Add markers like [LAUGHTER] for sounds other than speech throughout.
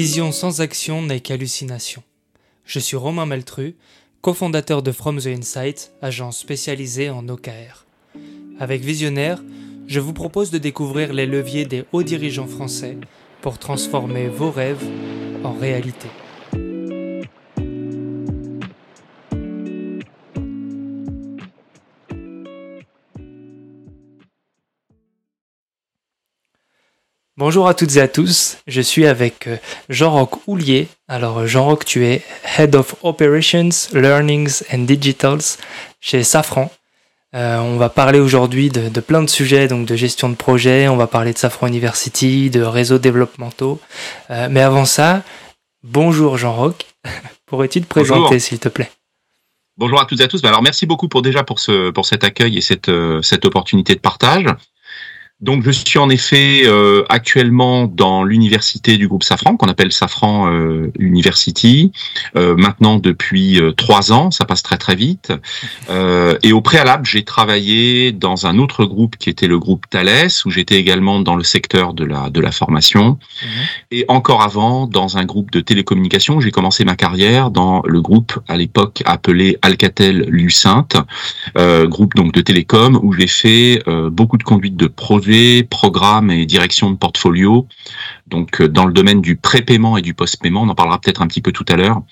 Vision sans action n'est qu'hallucination. Je suis Romain Maltru, cofondateur de From the Insight, agence spécialisée en OKR. Avec Visionnaire, je vous propose de découvrir les leviers des hauts dirigeants français pour transformer vos rêves en réalité. Bonjour à toutes et à tous, je suis avec euh, Jean-Roch Houlier. Alors Jean-Roch, tu es Head of Operations, Learnings and Digitals chez Safran. Euh, on va parler aujourd'hui de, plein de sujets, donc de gestion de projet, on va parler de Safran University, de réseaux développementaux. Euh, mais avant ça, bonjour Jean-Roch, [LAUGHS] pourrais-tu te présenter s'il te plaît? Bonjour à toutes et à tous. Alors merci beaucoup pour déjà pour ce pour cet accueil et cette cette opportunité de partage. Donc je suis en effet euh, actuellement dans l'université du groupe Safran, qu'on appelle Safran euh, University, euh, maintenant depuis trois ans, ça passe très très vite. et au préalable, j'ai travaillé dans un autre groupe qui était le groupe Thales, où j'étais également dans le secteur de la de la formation. Mhm. Et encore avant, dans un groupe de télécommunications, j'ai commencé ma carrière dans le groupe à l'époque appelé Alcatel Lucent, groupe donc de télécom, où j'ai fait beaucoup de conduite de programme et direction de portfolio. Donc euh, dans le domaine du prépaiement et du post-paiement, on en parlera peut-être un petit peu tout à l'heure.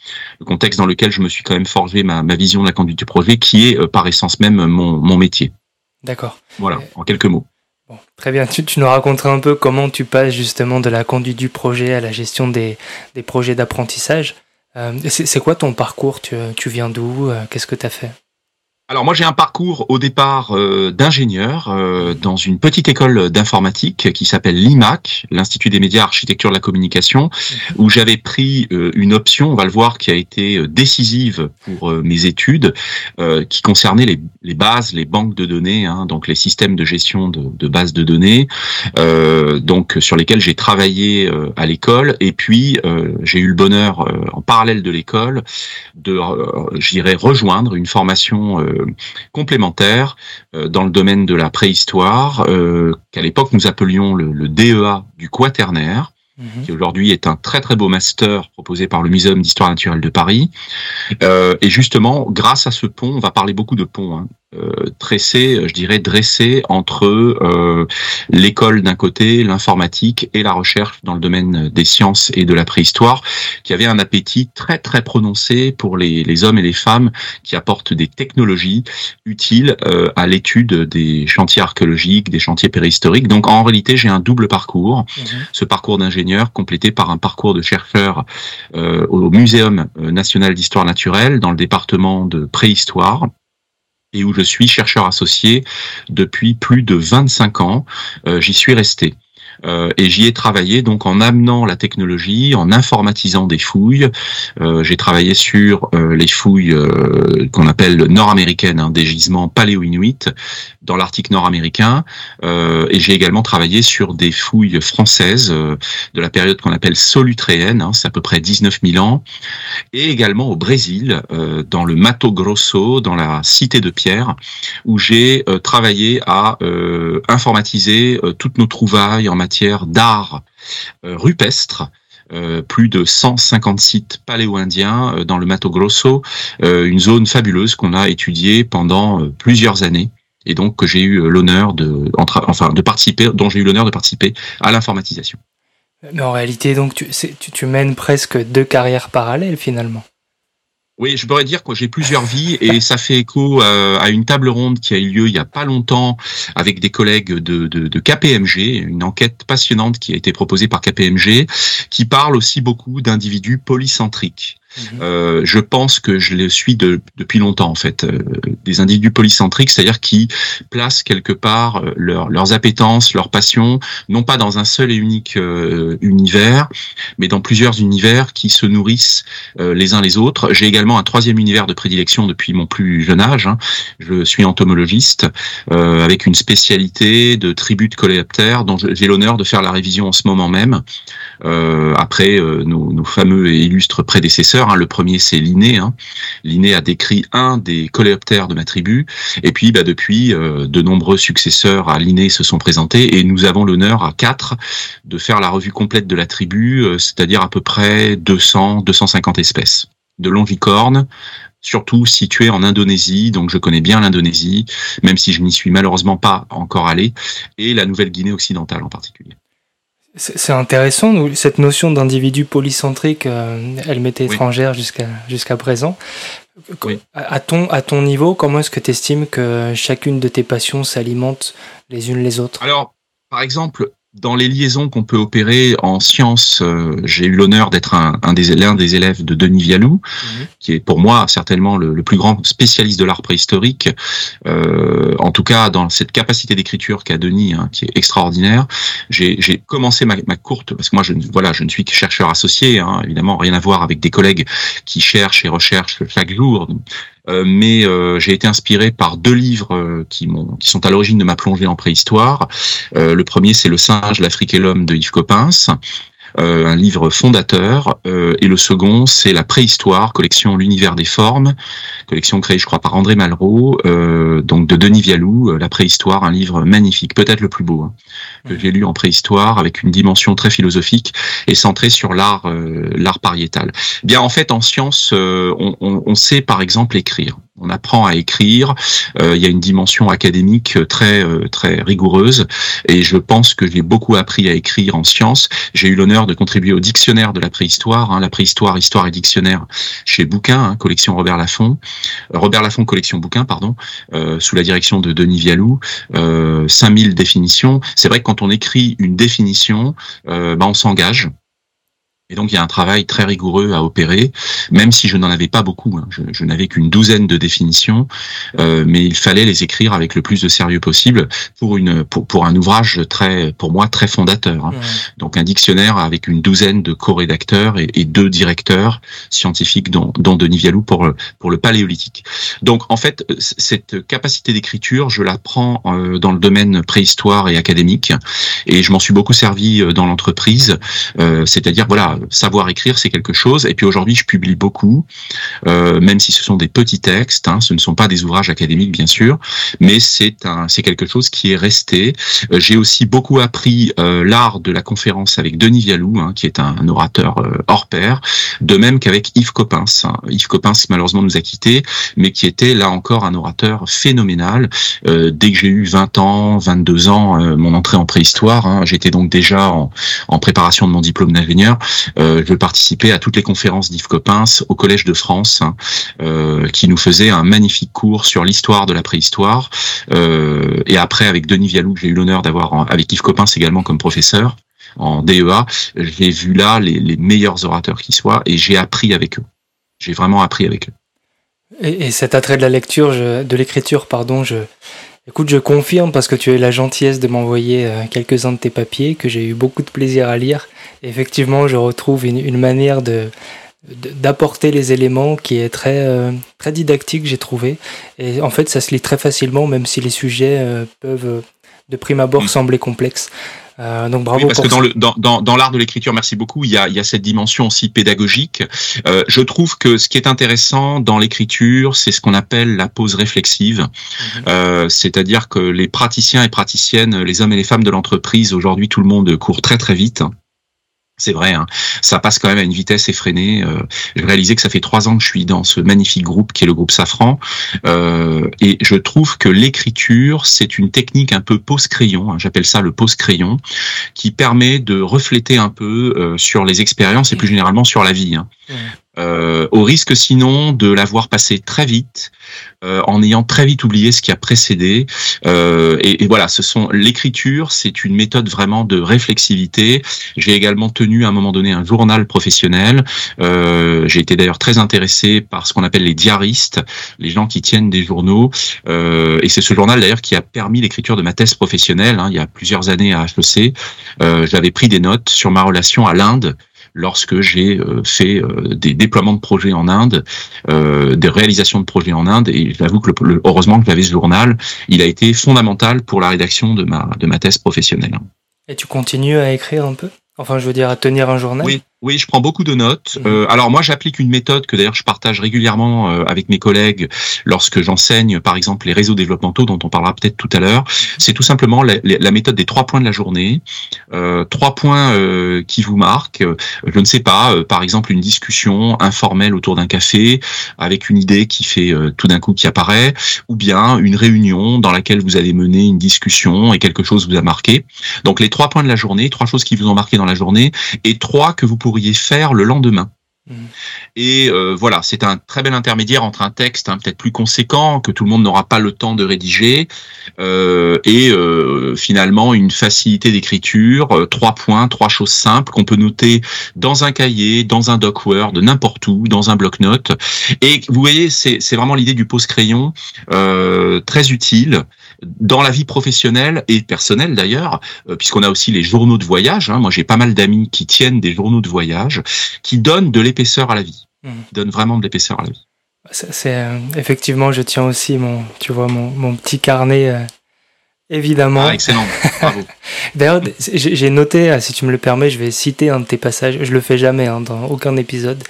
Le contexte dans lequel je me suis quand même forgé ma, vision de la conduite du projet, qui est euh, par essence même mon, métier. D'accord. Voilà, en quelques mots. très bien. Tu, nous raconteras un peu comment tu passes justement de la conduite du projet à la gestion des, projets d'apprentissage. Euh, c'est quoi ton parcours? Tu, tu viens d'où? Qu'est-ce que tu as fait? Alors moi j'ai un parcours au départ euh, d'ingénieur euh, dans une petite école d'informatique qui s'appelle l'IMAC, l'Institut des médias architecture de la communication, mhm. où j'avais pris euh, une option, on va le voir, qui a été décisive pour mes études, qui concernait les, les, bases, les banques de données, hein, donc les systèmes de gestion de, de bases de données, donc sur lesquels j'ai travaillé à l'école, et puis j'ai eu le bonheur en parallèle de l'école de, j'irais rejoindre une formation complémentaires euh, dans le domaine de la préhistoire, euh, qu'à l'époque nous appelions le, DEA du quaternaire mhm. qui aujourd'hui est un très très beau master proposé par le Muséum d'histoire naturelle de Paris. Euh, et justement, grâce à ce pont, on va parler beaucoup de ponts, hein, euh, tressé, je dirais dressé entre euh, l'école d'un côté, l'informatique et la recherche dans le domaine des sciences et de la préhistoire, qui avait un appétit très très prononcé pour les, les hommes et les femmes qui apportent des technologies utiles euh, à l'étude des chantiers archéologiques, des chantiers préhistoriques. Donc en réalité, j'ai un double parcours, mhm. ce parcours d'ingénieur complété par un parcours de chercheur au Muséum national d'histoire naturelle dans le département de préhistoire et où je suis chercheur associé depuis plus de 25 ans. Euh, j'y suis resté. Euh, et j'y ai travaillé donc en amenant la technologie, en informatisant des fouilles. Euh, j'ai travaillé sur les fouilles qu'on appelle nord-américaines, hein, des gisements paléo-inuits dans l'Arctique nord-américain. et j'ai également travaillé sur des fouilles françaises de la période qu'on appelle solutréenne, hein, c'est à peu près 19 000 ans, et également au Brésil, dans le Mato Grosso, dans la cité de Pierre, où j'ai travaillé à informatiser toutes nos trouvailles en matière matière d'art euh, rupestre. Euh, plus de 150 sites paléo-indiens euh, dans le Mato Grosso, une zone fabuleuse qu'on a étudiée pendant plusieurs années et donc que j'ai eu l'honneur de, enfin, de participer, dont j'ai eu l'honneur de participer à l'informatisation. Mais en réalité, donc, tu, mènes presque deux carrières parallèles finalement. Oui, je pourrais dire que j'ai plusieurs vies et ça fait écho euh, à une table ronde qui a eu lieu il y a pas longtemps avec des collègues de, KPMG, une enquête passionnante qui a été proposée par KPMG, qui parle aussi beaucoup d'individus polycentriques. Mhm. Euh, je pense que je le suis de, depuis longtemps en fait. Euh, des individus polycentriques, c'est-à-dire qui placent quelque part euh, leurs appétences, leurs passions, non pas dans un seul et unique univers, mais dans plusieurs univers qui se nourrissent les uns les autres. J'ai également un troisième univers de prédilection depuis mon plus jeune âge. Hein. Je suis entomologiste avec une spécialité de tribu de coléoptères dont j'ai l'honneur de faire la révision en ce moment même. euh, après euh, nos, fameux et illustres prédécesseurs. Hein. Le premier, c'est Linné. Hein. A décrit un des coléoptères de ma tribu. Et puis, bah, depuis, euh, de nombreux successeurs à Linné se sont présentés et nous avons l'honneur à quatre de faire la revue complète de la tribu, c'est-à-dire à peu près 200, 250 espèces de longicornes, surtout situées en Indonésie, donc je connais bien l'Indonésie, même si je n'y suis malheureusement pas encore allé, et la Nouvelle-Guinée occidentale en particulier. C'est intéressant, cette notion d'individu polycentrique, euh, elle m'était étrangère jusqu'à jusqu'à présent. À, ton, à ton niveau, comment est-ce que tu estimes que chacune de tes passions s'alimente les unes les autres? Alors, par exemple, dans les liaisons qu'on peut opérer en sciences, euh, j'ai eu l'honneur d'être un, un, des, l'un des élèves de Denis Vialou, mhm. qui est pour moi certainement le, plus grand spécialiste de l'art préhistorique. Euh, en tout cas, dans cette capacité d'écriture qu'a Denis, hein, qui est extraordinaire. J'ai, commencé ma, ma, courte, parce que moi, je, voilà, je ne suis que chercheur associé, hein, évidemment, rien à voir avec des collègues qui cherchent et recherchent chaque jour. Euh, mais euh, j'ai été inspiré par deux livres euh, qui, qui sont à l'origine de ma plongée en préhistoire. le premier, c'est Le singe, l'Afrique et l'homme de Yves Coppens. Euh, un livre fondateur, euh, et le second, c'est La préhistoire, collection L'univers des formes, collection créée, je crois, par André Malraux, euh, donc de Denis Vialou, La préhistoire, un livre magnifique, peut-être le plus beau, hein, que j'ai lu en préhistoire, avec une dimension très philosophique et centrée sur l'art, l'art pariétal. Bien, en fait, en science, on, on, on sait par exemple écrire on apprend à écrire. Euh, il y a une dimension académique très euh, très rigoureuse et je pense que j'ai beaucoup appris à écrire en sciences. J'ai eu l'honneur de contribuer au dictionnaire de la préhistoire, hein, la préhistoire, histoire et dictionnaire chez Bouquin, hein, collection Robert Laffont, euh, Robert Laffont collection Bouquin, pardon, sous la direction de Denis Vialou. 5000 définitions. C'est vrai que quand on écrit une définition, bah, on s'engage. Et donc il y a un travail très rigoureux à opérer, même si je n'en avais pas beaucoup. Hein. Je, n'avais qu'une douzaine de définitions, euh, mais il fallait les écrire avec le plus de sérieux possible pour une pour, pour un ouvrage très pour moi très fondateur. Hein. Donc un dictionnaire avec une douzaine de co-rédacteurs et, et, deux directeurs scientifiques, dont, dont Denis Vialou pour pour le paléolithique. Donc en fait cette capacité d'écriture, je la prends euh, dans le domaine préhistoire et académique, et je m'en suis beaucoup servi euh, dans l'entreprise. Euh, c'est-à-dire voilà savoir écrire, c'est quelque chose. Et puis aujourd'hui, je publie beaucoup, euh, même si ce sont des petits textes. Hein, ce ne sont pas des ouvrages académiques, bien sûr, mais c'est un, c'est quelque chose qui est resté. Euh, j'ai aussi beaucoup appris euh, l'art de la conférence avec Denis Vialou, hein, qui est un, orateur hors pair, de même qu'avec Yves Coppens. Hein. Yves Coppens, malheureusement, nous a quittés, mais qui était là encore un orateur phénoménal. dès que j'ai eu 20 ans, 22 ans, mon entrée en préhistoire, hein, j'étais donc déjà en, en préparation de mon diplôme d'ingénieur. Euh, je participais à toutes les conférences d'Yves Coppens au Collège de France, hein, euh, qui nous faisait un magnifique cours sur l'histoire de la préhistoire. Euh, et après, avec Denis Vialou, j'ai eu l'honneur d'avoir avec Yves Coppens également comme professeur en DEA. J'ai vu là les, les meilleurs orateurs qui soient et j'ai appris avec eux. J'ai vraiment appris avec eux. Et, et, cet attrait de la lecture, je, de l'écriture, pardon, je, écoute, je confirme parce que tu as eu la gentillesse de m'envoyer quelques-uns de tes papiers que j'ai eu beaucoup de plaisir à lire. Effectivement, je retrouve une, manière de d'apporter les éléments qui est très euh, très didactique j'ai trouvé. Et en fait ça se lit très facilement même si les sujets euh, peuvent de prime abord sembler complexes euh, donc bravo. parce que dans, le, dans, dans, dans l'art de l'écriture, merci beaucoup, il y, a, il y a cette dimension aussi pédagogique. Euh, je trouve que ce qui est intéressant dans l'écriture, c'est ce qu'on appelle la pause réflexive. Mm-hmm. Euh, c'est-à-dire que les praticiens et praticiennes, les hommes et les femmes de l'entreprise, aujourd'hui, tout le monde court très très vite. C'est vrai, hein. ça passe quand même à une vitesse effrénée. Euh, je réalisais que ça fait trois ans que je suis dans ce magnifique groupe qui est le groupe Safran, euh, et je trouve que l'écriture c'est une technique un peu pose crayon, hein, j'appelle ça le pose crayon, qui permet de refléter un peu euh, sur les expériences et plus généralement sur la vie. Hein. Euh, au risque sinon de l'avoir passé très vite, euh, en ayant très vite oublié ce qui a précédé. Euh, et, voilà, ce sont l'écriture, c'est une méthode vraiment de réflexivité. J'ai également tenu à un moment donné un journal professionnel. Euh, J'ai été d'ailleurs très intéressé par ce qu'on appelle les diaristes, les gens qui tiennent des journaux. Euh, et c'est ce journal d'ailleurs qui a permis l'écriture de ma thèse professionnelle. Hein, il y a plusieurs années à HEC, euh, j'avais pris des notes sur ma relation à l'Inde lorsque j'ai euh, fait euh, des déploiements de projets en Inde, euh, des réalisations de projets en Inde. Et j'avoue que le, heureusement que j'avais ce journal, il a été fondamental pour la rédaction de ma, de ma thèse professionnelle. Et tu continues à écrire un peu? Enfin, je veux dire, à tenir un journal? Oui, oui, je prends beaucoup de notes. Mhm. Euh, alors moi, j'applique une méthode que d'ailleurs je partage régulièrement euh, avec mes collègues lorsque j'enseigne, par exemple, les réseaux développementaux dont on parlera peut-être tout à l'heure. C'est tout simplement la, la, méthode des trois points de la journée. Euh, trois points euh, qui vous marquent. Je ne sais pas, euh, par exemple, une discussion informelle autour d'un café avec une idée qui fait tout d'un coup qui apparaît, ou bien une réunion dans laquelle vous allez mener une discussion et quelque chose vous a marqué. Donc les trois points de la journée, trois choses qui vous ont marqué dans la journée, et trois que vous pourriez faire le lendemain. Mmh. Et euh, voilà, c'est un très bel intermédiaire entre un texte hein, peut-être plus conséquent que tout le monde n'aura pas le temps de rédiger euh, et euh, finalement une facilité d'écriture, trois points, trois choses simples qu'on peut noter dans un cahier, dans un doc Word, n'importe où, dans un bloc-notes. Et vous voyez, c'est vraiment l'idée du pose crayon, très utile dans la vie professionnelle et personnelle d'ailleurs, euh, puisqu'on a aussi les journaux de voyage. Hein. Moi, j'ai pas mal d'amis qui tiennent des journaux de voyage, qui donnent de l'épaisseur à la vie, mmh. donnent vraiment de l'épaisseur à la vie. C'est euh, effectivement, je tiens aussi mon, tu vois, mon, mon petit carnet euh, Évidemment. Ah, excellent. Bravo. [LAUGHS] D'ailleurs, j'ai noté, ah, si tu me le permets, je vais citer un de tes passages. Je le fais jamais hein, dans aucun épisode,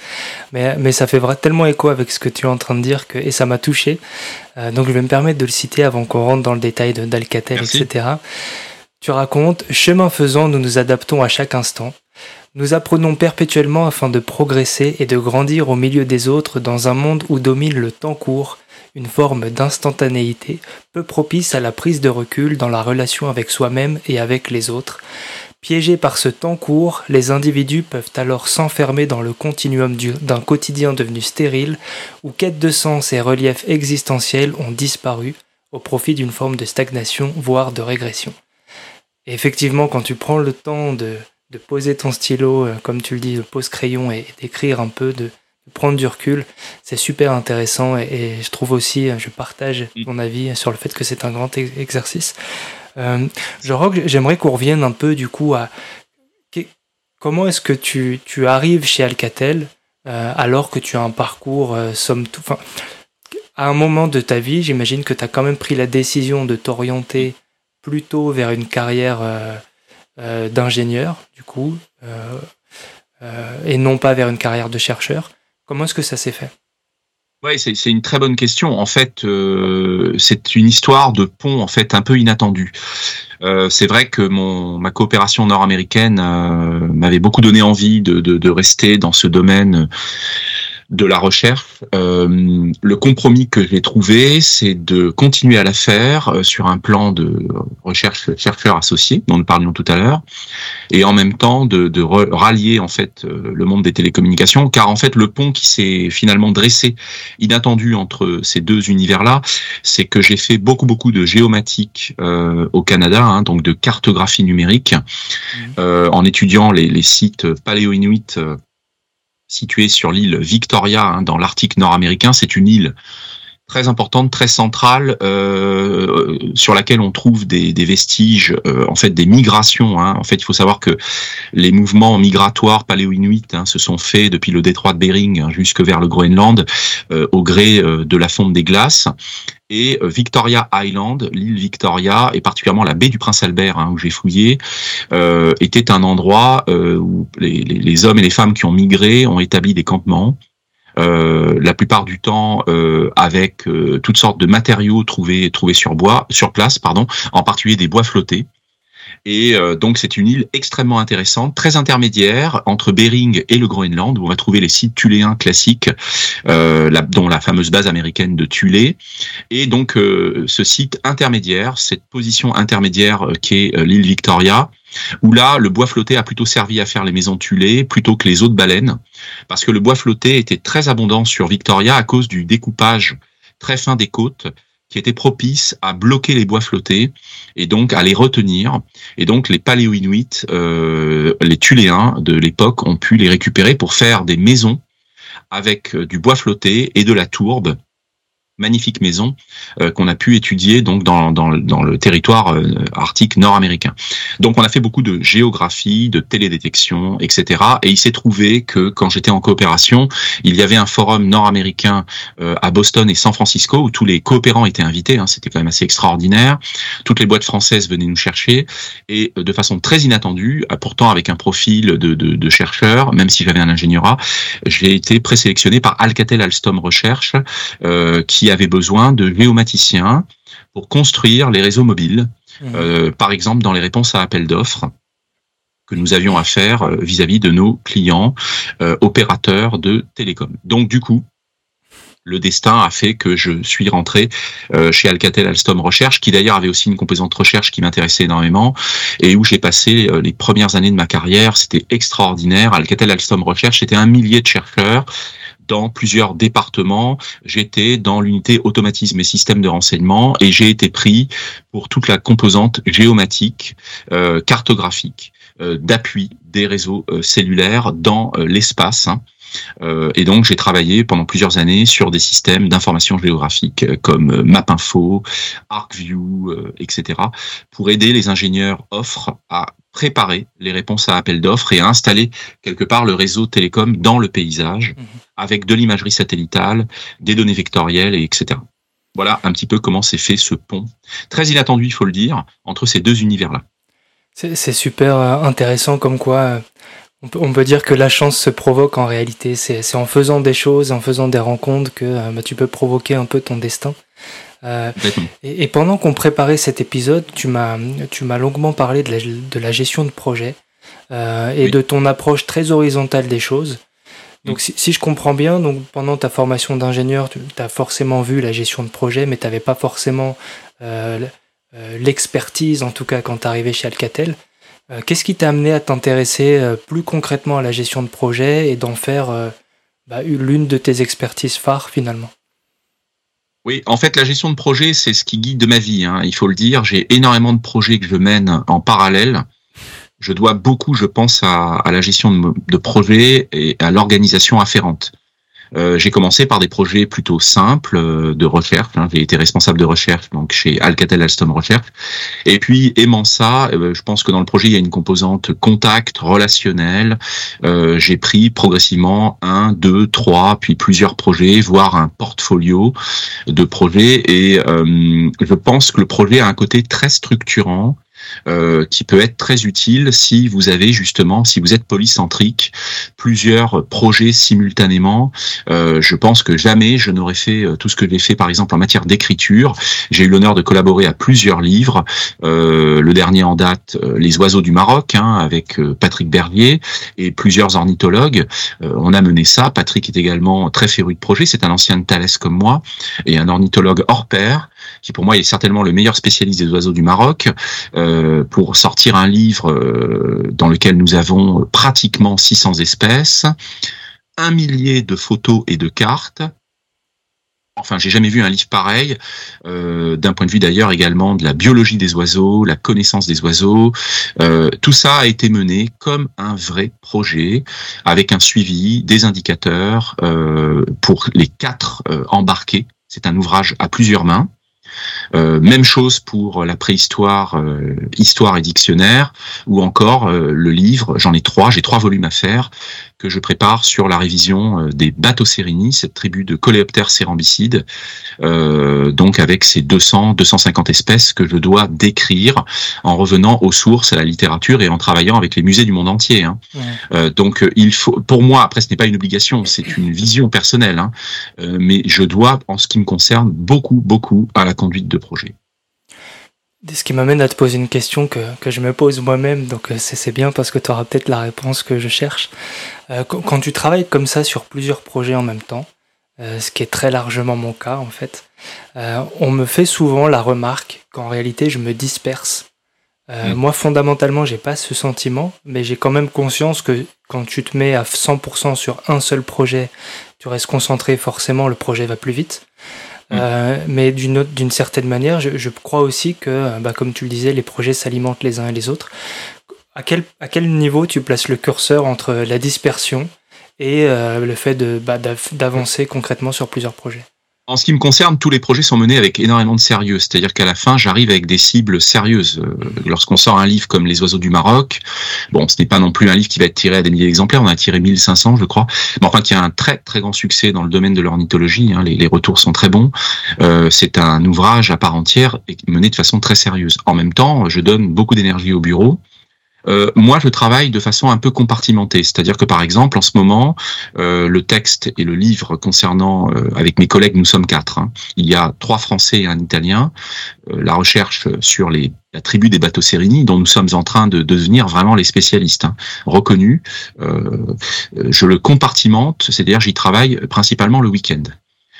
mais, mais ça fait tellement écho avec ce que tu es en train de dire que, et ça m'a touché. Euh, donc, je vais me permettre de le citer avant qu'on rentre dans le détail d'Alcatel, etc. Tu racontes Chemin faisant, nous nous adaptons à chaque instant. Nous apprenons perpétuellement afin de progresser et de grandir au milieu des autres dans un monde où domine le temps court une forme d'instantanéité peu propice à la prise de recul dans la relation avec soi-même et avec les autres. Piégés par ce temps court, les individus peuvent alors s'enfermer dans le continuum d'un quotidien devenu stérile, où quête de sens et relief existentiel ont disparu au profit d'une forme de stagnation, voire de régression. Et effectivement, quand tu prends le temps de, poser ton stylo, euh, comme tu le dis, de pose crayon et d'écrire un peu, de, prendre du recul, c'est super intéressant et, je trouve aussi, je partage mon avis sur le fait que c'est un grand exercice. Euh, j'aimerais qu'on revienne un peu du coup à comment est-ce que tu, tu, arrives chez Alcatel euh, alors que tu as un parcours euh, somme toute. À un moment de ta vie, j'imagine que tu as quand même pris la décision de t'orienter plutôt vers une carrière euh, d'ingénieur, du coup, et non pas vers une carrière de chercheur. Comment est-ce que ça s'est fait? Oui, c'est une très bonne question. En fait, euh, c'est une histoire de pont en fait un peu inattendue. Euh, c'est vrai que mon ma coopération nord-américaine euh, m'avait beaucoup donné envie de, de, de, rester dans ce domaine de la recherche. Euh, le compromis que j'ai trouvé, c'est de continuer à la faire euh, sur un plan de recherche chercheur associé, dont nous parlions tout à l'heure, et en même temps de, de rallier en fait euh, le monde des télécommunications, car en fait le pont qui s'est finalement dressé inattendu entre ces deux univers-là, c'est que j'ai fait beaucoup beaucoup de géomatique euh, au Canada, hein, donc de cartographie numérique, mmh. euh, en étudiant les, les sites paléo-inuits située sur l'île Victoria, hein, dans l'Arctique nord-américain. C'est une île très importante, très centrale, euh, sur laquelle on trouve des, vestiges, euh, en fait, des migrations. Hein. En fait, il faut savoir que les mouvements migratoires paléo-inuits hein, se sont faits depuis le détroit de Bering hein, jusque vers le Groenland, euh, au gré de la fonte des glaces. Et euh, Victoria Island, l'île Victoria, et particulièrement la baie du Prince Albert, hein, où j'ai fouillé, était un endroit où les, hommes et les femmes qui ont migré ont établi des campements euh, la plupart du temps euh, avec euh, toutes sortes de matériaux trouvés trouvés sur bois, sur place, pardon, en particulier des bois flottés. Et donc c'est une île extrêmement intéressante, très intermédiaire entre Bering et le Groenland, où on va trouver les sites thuléens classiques, euh, dont la fameuse base américaine de Thulé. Et donc ce site intermédiaire, cette position intermédiaire qui est l'île Victoria, où là, le bois flotté a plutôt servi à faire les maisons tulées plutôt que les autres baleines, parce que le bois flotté était très abondant sur Victoria à cause du découpage très fin des côtes qui était propice à bloquer les bois flottés et donc à les retenir. Et donc les paléo-inuits, euh, les Tuléens de l'époque ont pu les récupérer pour faire des maisons avec euh, du bois flotté et de la tourbe magnifique maison euh, qu'on a pu étudier donc dans, dans, dans le territoire euh, arctique nord-américain. Donc on a fait beaucoup de géographie, de télédétection, etc. Et il s'est trouvé que quand j'étais en coopération, il y avait un forum nord-américain euh, à Boston et San Francisco où tous les coopérants étaient invités. Hein, C'était quand même assez extraordinaire. Toutes les boîtes françaises venaient nous chercher et de façon très inattendue, pourtant avec un profil de, de, de chercheur, même si j'avais un ingénierat, j'ai été présélectionné par Alcatel Alstom Recherche qui avait besoin de géomaticiens pour construire les réseaux mobiles, mmh. euh, par exemple dans les réponses à appels d'offres que nous avions à faire euh, vis-à-vis de nos clients euh, opérateurs de télécom. Donc du coup, le destin a fait que je suis rentré chez Alcatel Alstom Recherche, qui d'ailleurs avait aussi une composante recherche qui m'intéressait énormément, et où j'ai passé les premières années de ma carrière. C'était extraordinaire. Alcatel Alstom Recherche, c'était un millier de chercheurs dans plusieurs départements. J'étais dans l'unité automatisme et système de renseignement et j'ai été pris pour toute la composante géomatique, euh, cartographique, euh, d'appui des réseaux euh, cellulaires dans l'espace. Hein. et donc j'ai travaillé pendant plusieurs années sur des systèmes d'information géographique comme MapInfo, ArcView, etc. pour aider les ingénieurs offres à préparer les réponses à appel d'offres et à installer quelque part le réseau télécom dans le paysage mhm. avec de l'imagerie satellitale, des données vectorielles, et etc. Voilà un petit peu comment s'est fait ce pont, très inattendu, il faut le dire, entre ces deux univers-là. C'est super euh, intéressant comme quoi euh, on peut, dire que la chance se provoque en réalité. C'est en faisant des choses, en faisant des rencontres que euh, bah, tu peux provoquer un peu ton destin. Euh, et, pendant qu'on préparait cet épisode, tu m'as tu m'as longuement parlé de la, de la, gestion de projet euh, et de ton approche très horizontale des choses. Donc si, si, je comprends bien, donc pendant ta formation d'ingénieur, tu as forcément vu la gestion de projet, mais tu n'avais pas forcément euh, euh, l'expertise, en tout cas quand tu arrivé chez Alcatel. Qu'est-ce qui t'a amené à t'intéresser plus concrètement à la gestion de projet et d'en faire bah, l'une de tes expertises phares finalement? Oui, en fait, la gestion de projet, c'est ce qui guide ma vie. Hein, il faut le dire. J'ai énormément de projets que je mène en parallèle. Je dois beaucoup, je pense, à, la gestion de, de projets et à l'organisation afférente. Euh, j'ai commencé par des projets plutôt simples euh, de recherche. Hein. J'ai été responsable de recherche donc chez Alcatel Alstom Recherche. Et puis aimant ça, euh, je pense que dans le projet il y a une composante contact relationnel. j'ai pris progressivement un, deux, trois, puis plusieurs projets, voire un portfolio de projets. Et je pense que le projet a un côté très structurant euh, qui peut être très utile si vous avez justement, si vous êtes polycentrique, plusieurs projets simultanément. Euh, je pense que jamais je n'aurais fait euh, tout ce que j'ai fait, par exemple en matière d'écriture. J'ai eu l'honneur de collaborer à plusieurs livres. le dernier en date, Les oiseaux du Maroc, hein, avec Patrick Berlier et plusieurs ornithologues. on a mené ça. Patrick est également très féru de projets. C'est un ancien de Thalès comme moi et un ornithologue hors pair qui pour moi est certainement le meilleur spécialiste des oiseaux du Maroc, euh, pour sortir un livre euh, dans lequel nous avons pratiquement 600 espèces, un millier de photos et de cartes. Enfin, j'ai jamais vu un livre pareil, euh, d'un point de vue d'ailleurs également de la biologie des oiseaux, la connaissance des oiseaux. tout ça a été mené comme un vrai projet, avec un suivi, des indicateurs pour les quatre embarqués. C'est un ouvrage à plusieurs mains. Euh, même chose pour la préhistoire, euh, histoire et dictionnaire, ou encore euh, le livre, j'en ai trois, j'ai trois volumes à faire, que je prépare sur la révision euh, des Batocérini, cette tribu de coléoptères cérambicides, euh, donc avec ces 200, 250 espèces que je dois décrire en revenant aux sources, à la littérature et en travaillant avec les musées du monde entier. Hein. Euh, donc il faut, pour moi, après ce n'est pas une obligation, c'est une vision personnelle, hein, euh, mais je dois, en ce qui me concerne, beaucoup, beaucoup à la conduite de projet. Ce qui m'amène à te poser une question que, que je me pose moi-même, donc euh, c'est bien parce que tu auras peut-être la réponse que je cherche. Euh, quand, tu travailles comme ça sur plusieurs projets en même temps, euh, ce qui est très largement mon cas en fait, on me fait souvent la remarque qu'en réalité je me disperse. Mm. Moi fondamentalement j'ai pas ce sentiment, mais j'ai quand même conscience que quand tu te mets à 100% sur un seul projet, tu restes concentré forcément, le projet va plus vite. Euh, mais d'une d'une certaine manière, je, je, crois aussi que, euh, bah, comme tu le disais, les projets s'alimentent les uns et les autres. À quel, à quel niveau tu places le curseur entre la dispersion et euh, le fait de bah, d'avancer concrètement sur plusieurs projets? En ce qui me concerne, tous les projets sont menés avec énormément de sérieux. C'est-à-dire qu'à la fin, j'arrive avec des cibles sérieuses. Euh, lorsqu'on sort un livre comme Les oiseaux du Maroc, bon, ce n'est pas non plus un livre qui va être tiré à des milliers d'exemplaires. On a tiré 1500, je crois. Mais enfin, qui a un très très grand succès dans le domaine de l'ornithologie. Hein. Les, retours sont très bons. Euh, c'est un ouvrage à part entière et mené de façon très sérieuse. En même temps, je donne beaucoup d'énergie au bureau. Euh, moi, je travaille de façon un peu compartimentée, c'est-à-dire que par exemple, en ce moment, euh, le texte et le livre concernant, euh, avec mes collègues, nous sommes quatre. Hein. Il y a trois Français et un Italien. la recherche sur les la tribu des bateaux Sérini, dont nous sommes en train de, devenir vraiment les spécialistes hein, reconnus. je le compartimente, c'est-à-dire j'y travaille principalement le week-end.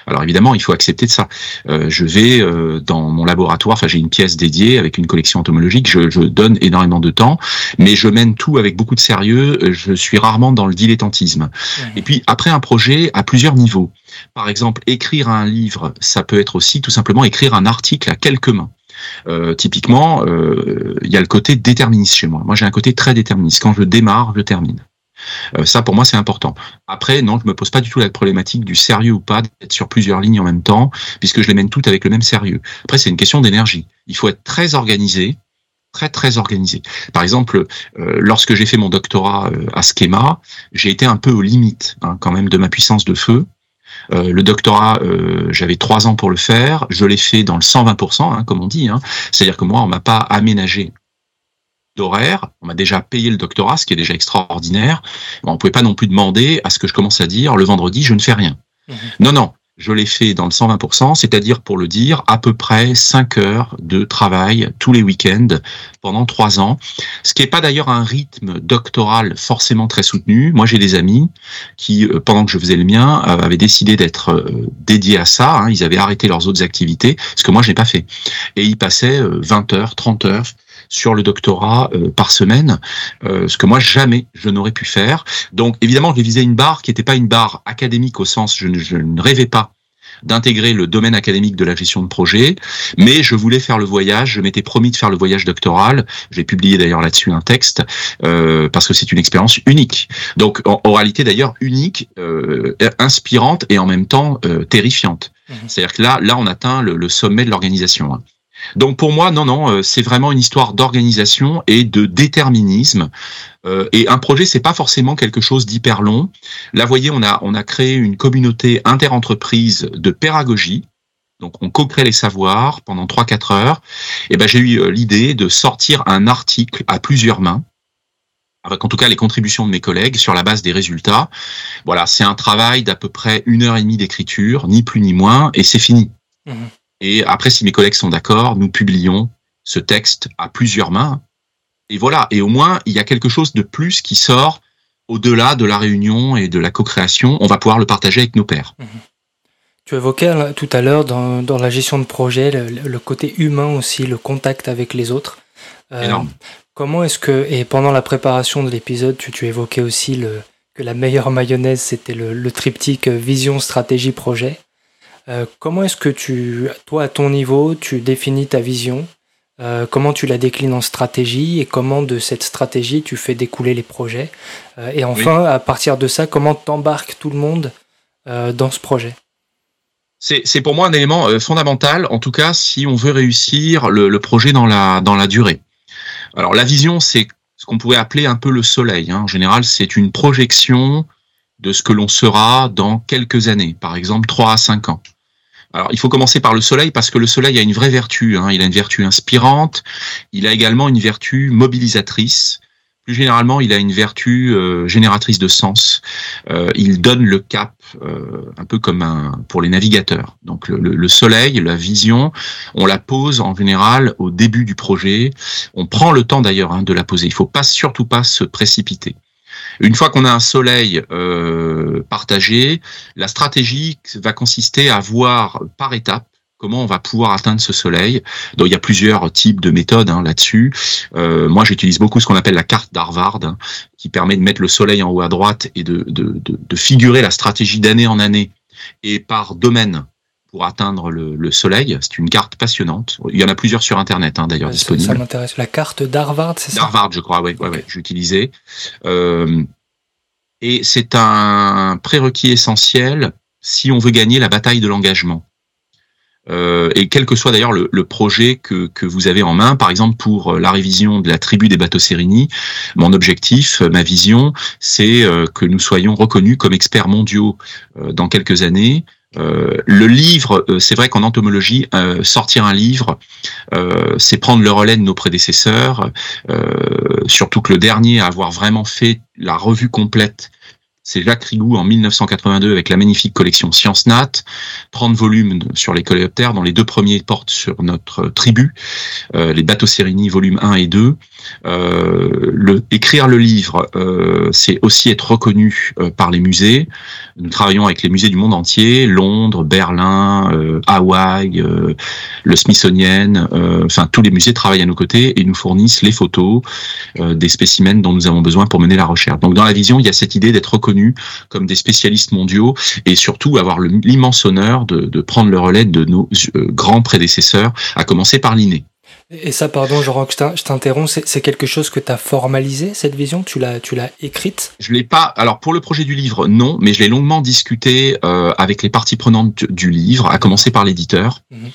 Alors évidemment, il faut accepter de ça. Euh, je vais euh, dans mon laboratoire, enfin j'ai une pièce dédiée avec une collection entomologique, je, je, donne énormément de temps, mais je mène tout avec beaucoup de sérieux, je suis rarement dans le dilettantisme. Et puis après un projet à plusieurs niveaux. Par exemple, écrire un livre, ça peut être aussi tout simplement écrire un article à quelques mains. Euh, typiquement, euh, il y a le côté déterministe chez moi. Moi, j'ai un côté très déterministe. Quand je démarre, je termine. Euh, ça, pour moi, c'est important. Après, non, je me pose pas du tout la problématique du sérieux ou pas d'être sur plusieurs lignes en même temps, puisque je les mène toutes avec le même sérieux. Après, c'est une question d'énergie. Il faut être très organisé, très très organisé. Par exemple, euh, lorsque j'ai fait mon doctorat euh, à Schema, j'ai été un peu aux limites hein, quand même de ma puissance de feu. le doctorat, j'avais trois ans pour le faire. Je l'ai fait dans le 120%, hein, comme on dit. Hein. C'est-à-dire que moi, on m'a pas aménagé d'horaire. On m'a déjà payé le doctorat, ce qui est déjà extraordinaire. On ne pouvait pas non plus demander à ce que je commence à dire le vendredi, je ne fais rien. Mhm. Non, non, je l'ai fait dans le 120%, c'est-à-dire pour le dire, à peu près 5 heures de travail tous les week-ends pendant 3 ans, ce qui n'est pas d'ailleurs un rythme doctoral forcément très soutenu. Moi, j'ai des amis qui, euh, pendant que je faisais le mien, euh, avaient décidé d'être euh, dédiés à ça. Hein. Ils avaient arrêté leurs autres activités, ce que moi, je n'ai pas fait. Et ils passaient 20 heures, 30 heures sur le doctorat euh, par semaine, euh, ce que moi jamais je n'aurais pu faire. Donc évidemment, je visais une barre qui n'était pas une barre académique au sens je ne, je ne rêvais pas d'intégrer le domaine académique de la gestion de projet, mais je voulais faire le voyage, je m'étais promis de faire le voyage doctoral, j'ai publié d'ailleurs là-dessus un texte, euh, parce que c'est une expérience unique. Donc en, réalité d'ailleurs unique, euh, inspirante et en même temps euh, terrifiante. Mmh. C'est-à-dire que là, là on atteint le, le sommet de l'organisation. Hein. Donc pour moi, non, non, euh, c'est vraiment une histoire d'organisation et de déterminisme. Euh, et un projet, c'est pas forcément quelque chose d'hyper long. Là, vous voyez, on a on a créé une communauté interentreprise de pédagogie. Donc on co-crée les savoirs pendant 3-4 heures. Et ben j'ai eu euh, l'idée de sortir un article à plusieurs mains avec en tout cas les contributions de mes collègues sur la base des résultats. Voilà, c'est un travail d'à peu près une heure et demie d'écriture, ni plus ni moins, et c'est fini. Mmh. Et après, si mes collègues sont d'accord, nous publions ce texte à plusieurs mains. Et voilà. Et au moins, il y a quelque chose de plus qui sort au-delà de la réunion et de la co-création. On va pouvoir le partager avec nos pairs. Mhm. Tu évoquais tout à l'heure dans, dans, la gestion de projet le, côté humain aussi, le contact avec les autres. Euh, comment est-ce que, et pendant la préparation de l'épisode, tu, tu, évoquais aussi le, que la meilleure mayonnaise, c'était le, le, triptyque vision, stratégie, projet. Euh, comment est-ce que tu, toi, à ton niveau, tu définis ta vision? Euh, Comment tu la déclines en stratégie et comment de cette stratégie tu fais découler les projets? Euh, Et enfin, à partir de ça, comment t'embarques tout le monde dans ce projet? C'est pour moi un élément fondamental, en tout cas si on veut réussir le, le, projet dans la, dans la durée. Alors la vision, c'est ce qu'on pourrait appeler un peu le soleil. Hein. En général, c'est une projection de ce que l'on sera dans quelques années, par exemple 3 à 5 ans. Alors, il faut commencer par le soleil parce que le soleil a une vraie vertu. Hein. Il a une vertu inspirante. Il a également une vertu mobilisatrice. Plus généralement, il a une vertu euh, génératrice de sens. Euh, il donne le cap, euh, un peu comme pour les navigateurs. Donc le, le, soleil, la vision, on la pose en général au début du projet. On prend le temps d'ailleurs hein, de la poser. Il faut pas surtout pas se précipiter. Une fois qu'on a un soleil euh, partagé, la stratégie va consister à voir par étapes comment on va pouvoir atteindre ce soleil. Donc il y a plusieurs types de méthodes hein, là-dessus. Euh, moi, j'utilise beaucoup ce qu'on appelle la carte d'Harvard, hein, qui permet de mettre le soleil en haut à droite et de figurer la stratégie d'année en année et par domaine pour atteindre le, le soleil. C'est une carte passionnante. Il y en a plusieurs sur Internet, hein, d'ailleurs, disponibles. Ça m'intéresse. La carte d'Harvard, c'est ça? D'Harvard, je crois, oui, ouais, ouais, j'ai utilisé. Euh, et c'est un prérequis essentiel si on veut gagner la bataille de l'engagement. euh, et quel que soit d'ailleurs le, projet que, que vous avez en main, par exemple pour euh, la révision de la tribu des bateaux Sérini, mon objectif, ma vision, c'est que nous soyons reconnus comme experts mondiaux dans quelques années. Le livre, c'est vrai qu'en entomologie, sortir un livre, c'est prendre le relais de nos prédécesseurs, surtout que le dernier à avoir vraiment fait la revue complète c'est Jacques Rigou en 1982 avec la magnifique collection Science Nat, 30 volumes sur les coléoptères, dont les deux premiers portent sur notre tribu, euh, les bateaux Sérini volume 1 et 2. Euh, le, écrire le livre, euh, c'est aussi être reconnu euh, par les musées. Nous travaillons avec les musées du monde entier, Londres, Berlin, euh, Hawaï, le Smithsonian, enfin tous les musées travaillent à nos côtés et nous fournissent les photos des spécimens dont nous avons besoin pour mener la recherche. Donc dans la vision, il y a cette idée d'être reconnu comme des spécialistes mondiaux et surtout avoir l'immense honneur de, prendre le relais de nos euh, grands prédécesseurs, à commencer par l'INE. Et ça, pardon, Jean je t'interromps, c'est quelque chose que tu as formalisé, cette vision? Tu l'as tu l'as écrite? Je l'ai pas. Alors, pour le projet du livre, non, mais je l'ai longuement discuté euh, avec les parties prenantes du livre, à commencer par l'éditeur. Mhm.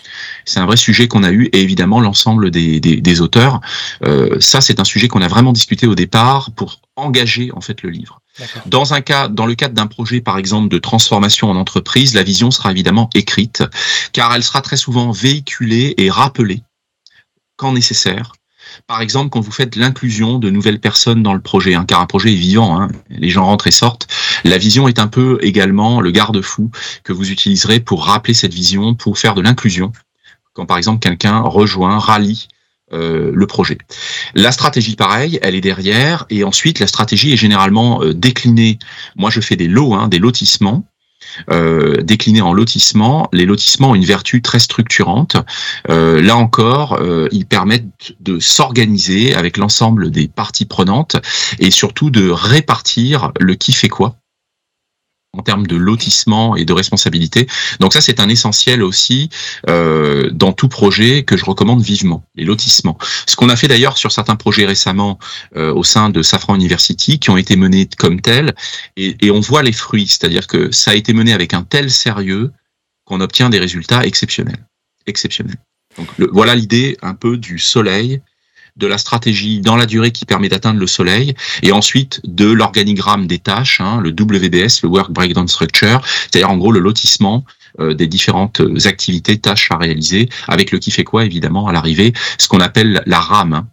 C'est un vrai sujet qu'on a eu, et évidemment l'ensemble des, des, des, auteurs. Euh, ça, c'est un sujet qu'on a vraiment discuté au départ pour engager en fait le livre. Dans un cas, dans le cadre d'un projet, par exemple, de transformation en entreprise, la vision sera évidemment écrite, car elle sera très souvent véhiculée et rappelée quand nécessaire. Par exemple, quand vous faites l'inclusion de nouvelles personnes dans le projet, hein, car un projet est vivant, hein, les gens rentrent et sortent, la vision est un peu également le garde-fou que vous utiliserez pour rappeler cette vision, pour faire de l'inclusion. Quand par exemple quelqu'un rejoint, rallie euh, le projet. La stratégie, pareil, elle est derrière, et ensuite la stratégie est généralement euh, déclinée. Moi, je fais des lots, hein, des lotissements. Euh, déclinés en lotissements. Les lotissements ont une vertu très structurante. là encore, ils permettent de s'organiser avec l'ensemble des parties prenantes et surtout de répartir le qui fait quoi en termes de lotissement et de responsabilité. Donc ça, c'est un essentiel aussi euh, dans tout projet que je recommande vivement, les lotissements. Ce qu'on a fait d'ailleurs sur certains projets récemment euh, au sein de Safran University, qui ont été menés comme tels, et, et on voit les fruits, c'est-à-dire que ça a été mené avec un tel sérieux qu'on obtient des résultats exceptionnels. Exceptionnels. Donc le, voilà l'idée un peu du soleil de la stratégie dans la durée qui permet d'atteindre le soleil, et ensuite de l'organigramme des tâches, hein, le WBS, le Work Breakdown Structure, c'est-à-dire en gros le lotissement euh, des différentes activités, tâches à réaliser, avec le qui fait quoi évidemment à l'arrivée, ce qu'on appelle la RAM, hein,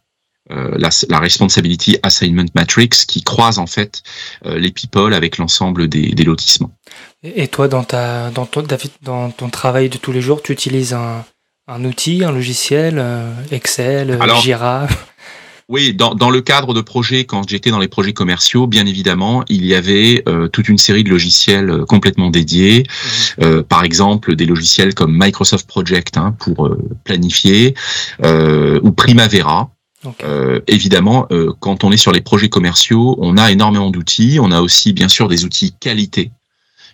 euh, la, la, Responsibility Assignment Matrix, qui croise en fait euh, les people avec l'ensemble des, des, lotissements. Et toi, dans, ta, dans, ton, dans ton travail de tous les jours, tu utilises un, un outil, un logiciel, euh, Excel, euh, Alors, Jira [LAUGHS] oui, dans, dans, le cadre de projets, quand j'étais dans les projets commerciaux, bien évidemment, il y avait euh, toute une série de logiciels complètement dédiés. Mhm. par exemple, des logiciels comme Microsoft Project hein, pour planifier, ou Primavera. évidemment, quand on est sur les projets commerciaux, on a énormément d'outils. On a aussi, bien sûr, des outils qualité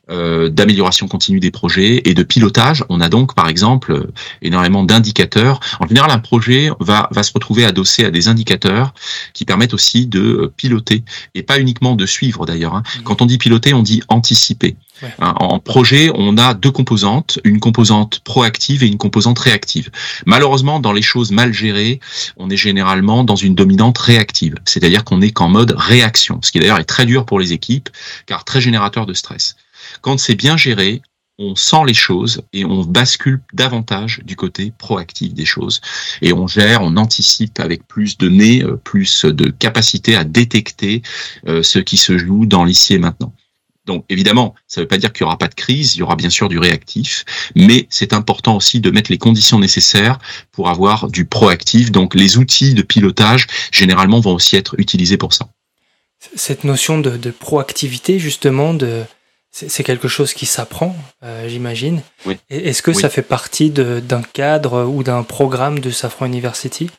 euh, d'amélioration continue des projets et de pilotage. On a donc, par exemple, énormément d'indicateurs. En général, un projet va, va se retrouver adossé à des indicateurs qui permettent aussi de piloter et pas uniquement de suivre d'ailleurs. Hein. Mmh. Quand on dit piloter, on dit anticiper. Hein, en projet, on a deux composantes, une composante proactive et une composante réactive. Malheureusement, dans les choses mal gérées, on est généralement dans une dominante réactive, c'est-à-dire qu'on est qu'en mode réaction, ce qui d'ailleurs est très dur pour les équipes, car très générateur de stress. Quand c'est bien géré, on sent les choses et on bascule davantage du côté proactif des choses. Et on gère, on anticipe avec plus de nez, euh, plus de capacité à détecter euh, ce qui se joue dans l'ici et maintenant. Donc évidemment, ça ne veut pas dire qu'il n'y aura pas de crise, il y aura bien sûr du réactif, mais c'est important aussi de mettre les conditions nécessaires pour avoir du proactif. Donc les outils de pilotage, généralement, vont aussi être utilisés pour ça. Cette notion de, de proactivité, justement, de, c'est quelque chose qui s'apprend, euh, j'imagine. Est-ce que ça fait partie d'un cadre ou d'un programme de Safran University?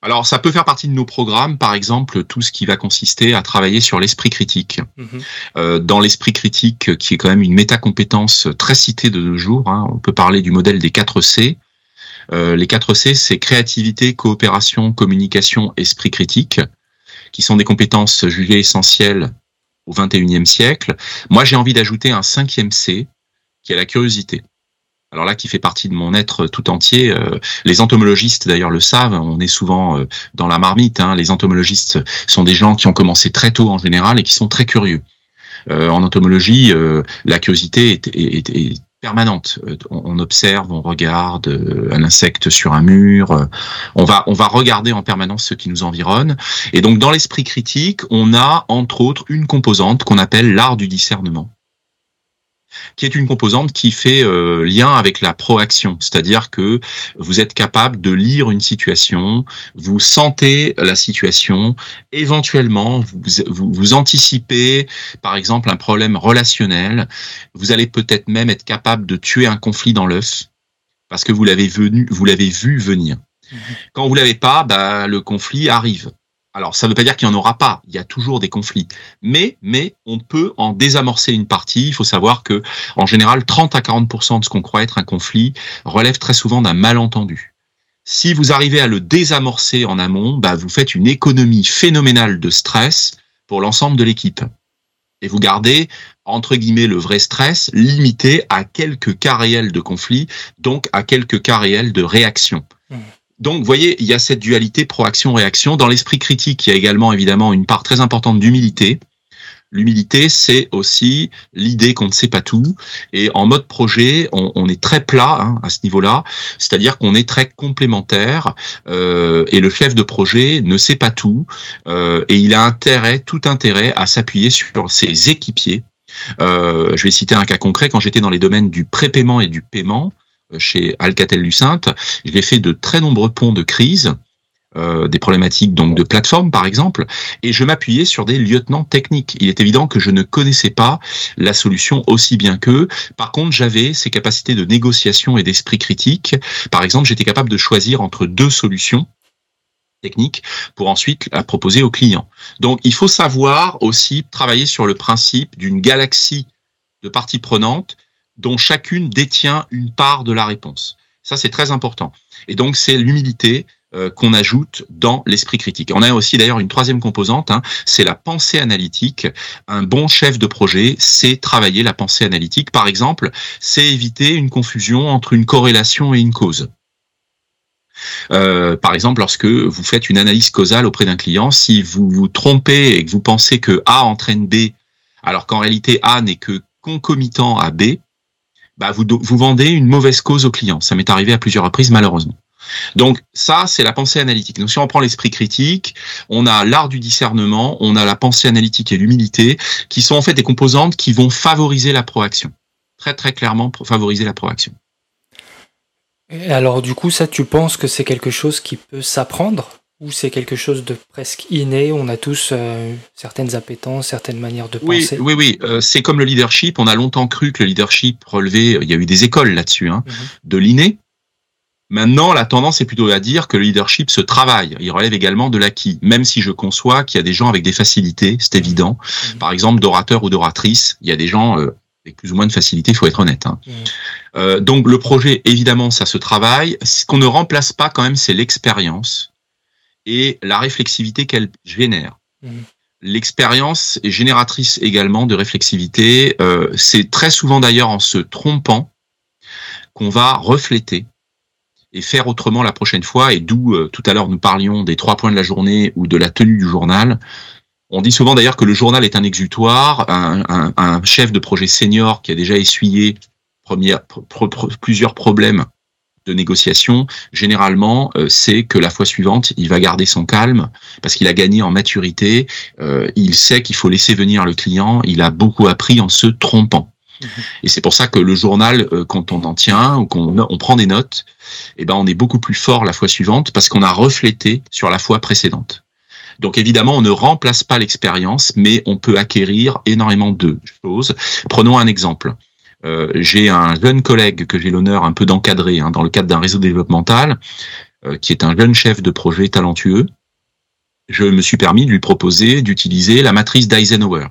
Alors, ça peut faire partie de nos programmes, par exemple, tout ce qui va consister à travailler sur l'esprit critique. Mhm. Euh, dans l'esprit critique, qui est quand même une métacompétence très citée de nos jours, hein, on peut parler du modèle des 4 C. Euh, les 4 C, c'est créativité, coopération, communication, esprit critique, qui sont des compétences jugées essentielles au XXIe siècle. Moi, j'ai envie d'ajouter un cinquième C, qui est la curiosité. alors là qui fait partie de mon être tout entier. les entomologistes d'ailleurs le savent, on est souvent dans la marmite. Hein. Les entomologistes sont des gens qui ont commencé très tôt en général et qui sont très curieux. en entomologie, la curiosité est, permanente. Euh, on observe, on regarde euh, un insecte sur un mur. Euh, on va, on va regarder en permanence ce qui nous environne. Et donc, dans l'esprit critique, on a entre autres une composante qu'on appelle l'art du discernement qui est une composante qui fait euh, lien avec la proaction, c'est-à-dire que vous êtes capable de lire une situation, vous sentez la situation, éventuellement vous, vous, vous anticipez par exemple un problème relationnel, vous allez peut-être même être capable de tuer un conflit dans l'œuf parce que vous l'avez venu, vous l'avez vu venir. Mmh Quand vous l'avez pas, bah, le conflit arrive. Alors, ça ne veut pas dire qu'il n'y en aura pas. Il y a toujours des conflits. Mais, mais, on peut en désamorcer une partie. Il faut savoir que, en général, 30 à 40% de ce qu'on croit être un conflit relève très souvent d'un malentendu. Si vous arrivez à le désamorcer en amont, bah, vous faites une économie phénoménale de stress pour l'ensemble de l'équipe. Et vous gardez, entre guillemets, le vrai stress limité à quelques cas réels de conflit, donc à quelques cas réels de réaction. Donc, vous voyez, il y a cette dualité proaction-réaction. Dans l'esprit critique, il y a également évidemment une part très importante d'humilité. L'humilité, c'est aussi l'idée qu'on ne sait pas tout. Et en mode projet, on, est très plat hein, à ce niveau-là, c'est-à-dire qu'on est très complémentaire. Euh, et le chef de projet ne sait pas tout, euh, et il a intérêt, tout intérêt, à s'appuyer sur ses équipiers. Euh, je vais citer un cas concret. Quand j'étais dans les domaines du prépaiement et du paiement, chez Alcatel-Lucent, j'ai fait de très nombreux ponts de crise, euh, des problématiques donc de plateforme par exemple, et je m'appuyais sur des lieutenants techniques. Il est évident que je ne connaissais pas la solution aussi bien qu'eux. Par contre, j'avais ces capacités de négociation et d'esprit critique. Par exemple, j'étais capable de choisir entre deux solutions techniques pour ensuite la proposer aux clients. Donc, il faut savoir aussi travailler sur le principe d'une galaxie de parties prenantes dont chacune détient une part de la réponse. Ça, c'est très important. Et donc, c'est l'humilité euh, qu'on ajoute dans l'esprit critique. On a aussi d'ailleurs une troisième composante, hein, c'est la pensée analytique. Un bon chef de projet, c'est travailler la pensée analytique. Par exemple, c'est éviter une confusion entre une corrélation et une cause. Euh, par exemple, lorsque vous faites une analyse causale auprès d'un client, si vous vous trompez et que vous pensez que A entraîne B, alors qu'en réalité A n'est que concomitant à B, bah vous, vous vendez une mauvaise cause au client. Ça m'est arrivé à plusieurs reprises, malheureusement. Donc ça, c'est la pensée analytique. Donc si on prend l'esprit critique, on a l'art du discernement, on a la pensée analytique et l'humilité, qui sont en fait des composantes qui vont favoriser la proaction. Très très clairement, favoriser la proaction. Et alors du coup, ça, tu penses que c'est quelque chose qui peut s'apprendre? Ou c'est quelque chose de presque inné On a tous euh, certaines appétences, certaines manières de penser. Oui, oui, euh, c'est comme le leadership. On a longtemps cru que le leadership relevait. Il y a eu des écoles là-dessus, hein, mhm. de l'inné. Maintenant, la tendance est plutôt à dire que le leadership se travaille. Il relève également de l'acquis, même si je conçois qu'il y a des gens avec des facilités, c'est mhm. évident. Mhm. Par exemple, d'orateur ou d'oratrice, il y a des gens euh, avec plus ou moins de facilité, il faut être honnête. Hein. donc le projet, évidemment, ça se travaille. Ce qu'on ne remplace pas quand même, c'est l'expérience et la réflexivité qu'elle génère. Mhm. L'expérience est génératrice également de réflexivité. Euh, c'est très souvent d'ailleurs en se trompant qu'on va refléter et faire autrement la prochaine fois. Et d'où euh, tout à l'heure nous parlions des trois points de la journée ou de la tenue du journal. On dit souvent d'ailleurs que le journal est un exutoire. Un, un, chef de projet senior qui a déjà essuyé plusieurs problèmes de négociation, généralement, euh, c'est que la fois suivante, il va garder son calme parce qu'il a gagné en maturité. Euh, il sait qu'il faut laisser venir le client. Il a beaucoup appris en se trompant. Mhm. Et c'est pour ça que le journal, euh, quand on en tient ou qu'on on prend des notes, eh ben on est beaucoup plus fort la fois suivante parce qu'on a reflété sur la fois précédente. Donc évidemment, on ne remplace pas l'expérience, mais on peut acquérir énormément de choses. Prenons un exemple. Euh, j'ai un jeune collègue que j'ai l'honneur un peu d'encadrer hein, dans le cadre d'un réseau développemental, euh, qui est un jeune chef de projet talentueux. Je me suis permis de lui proposer d'utiliser la matrice d'Eisenhower.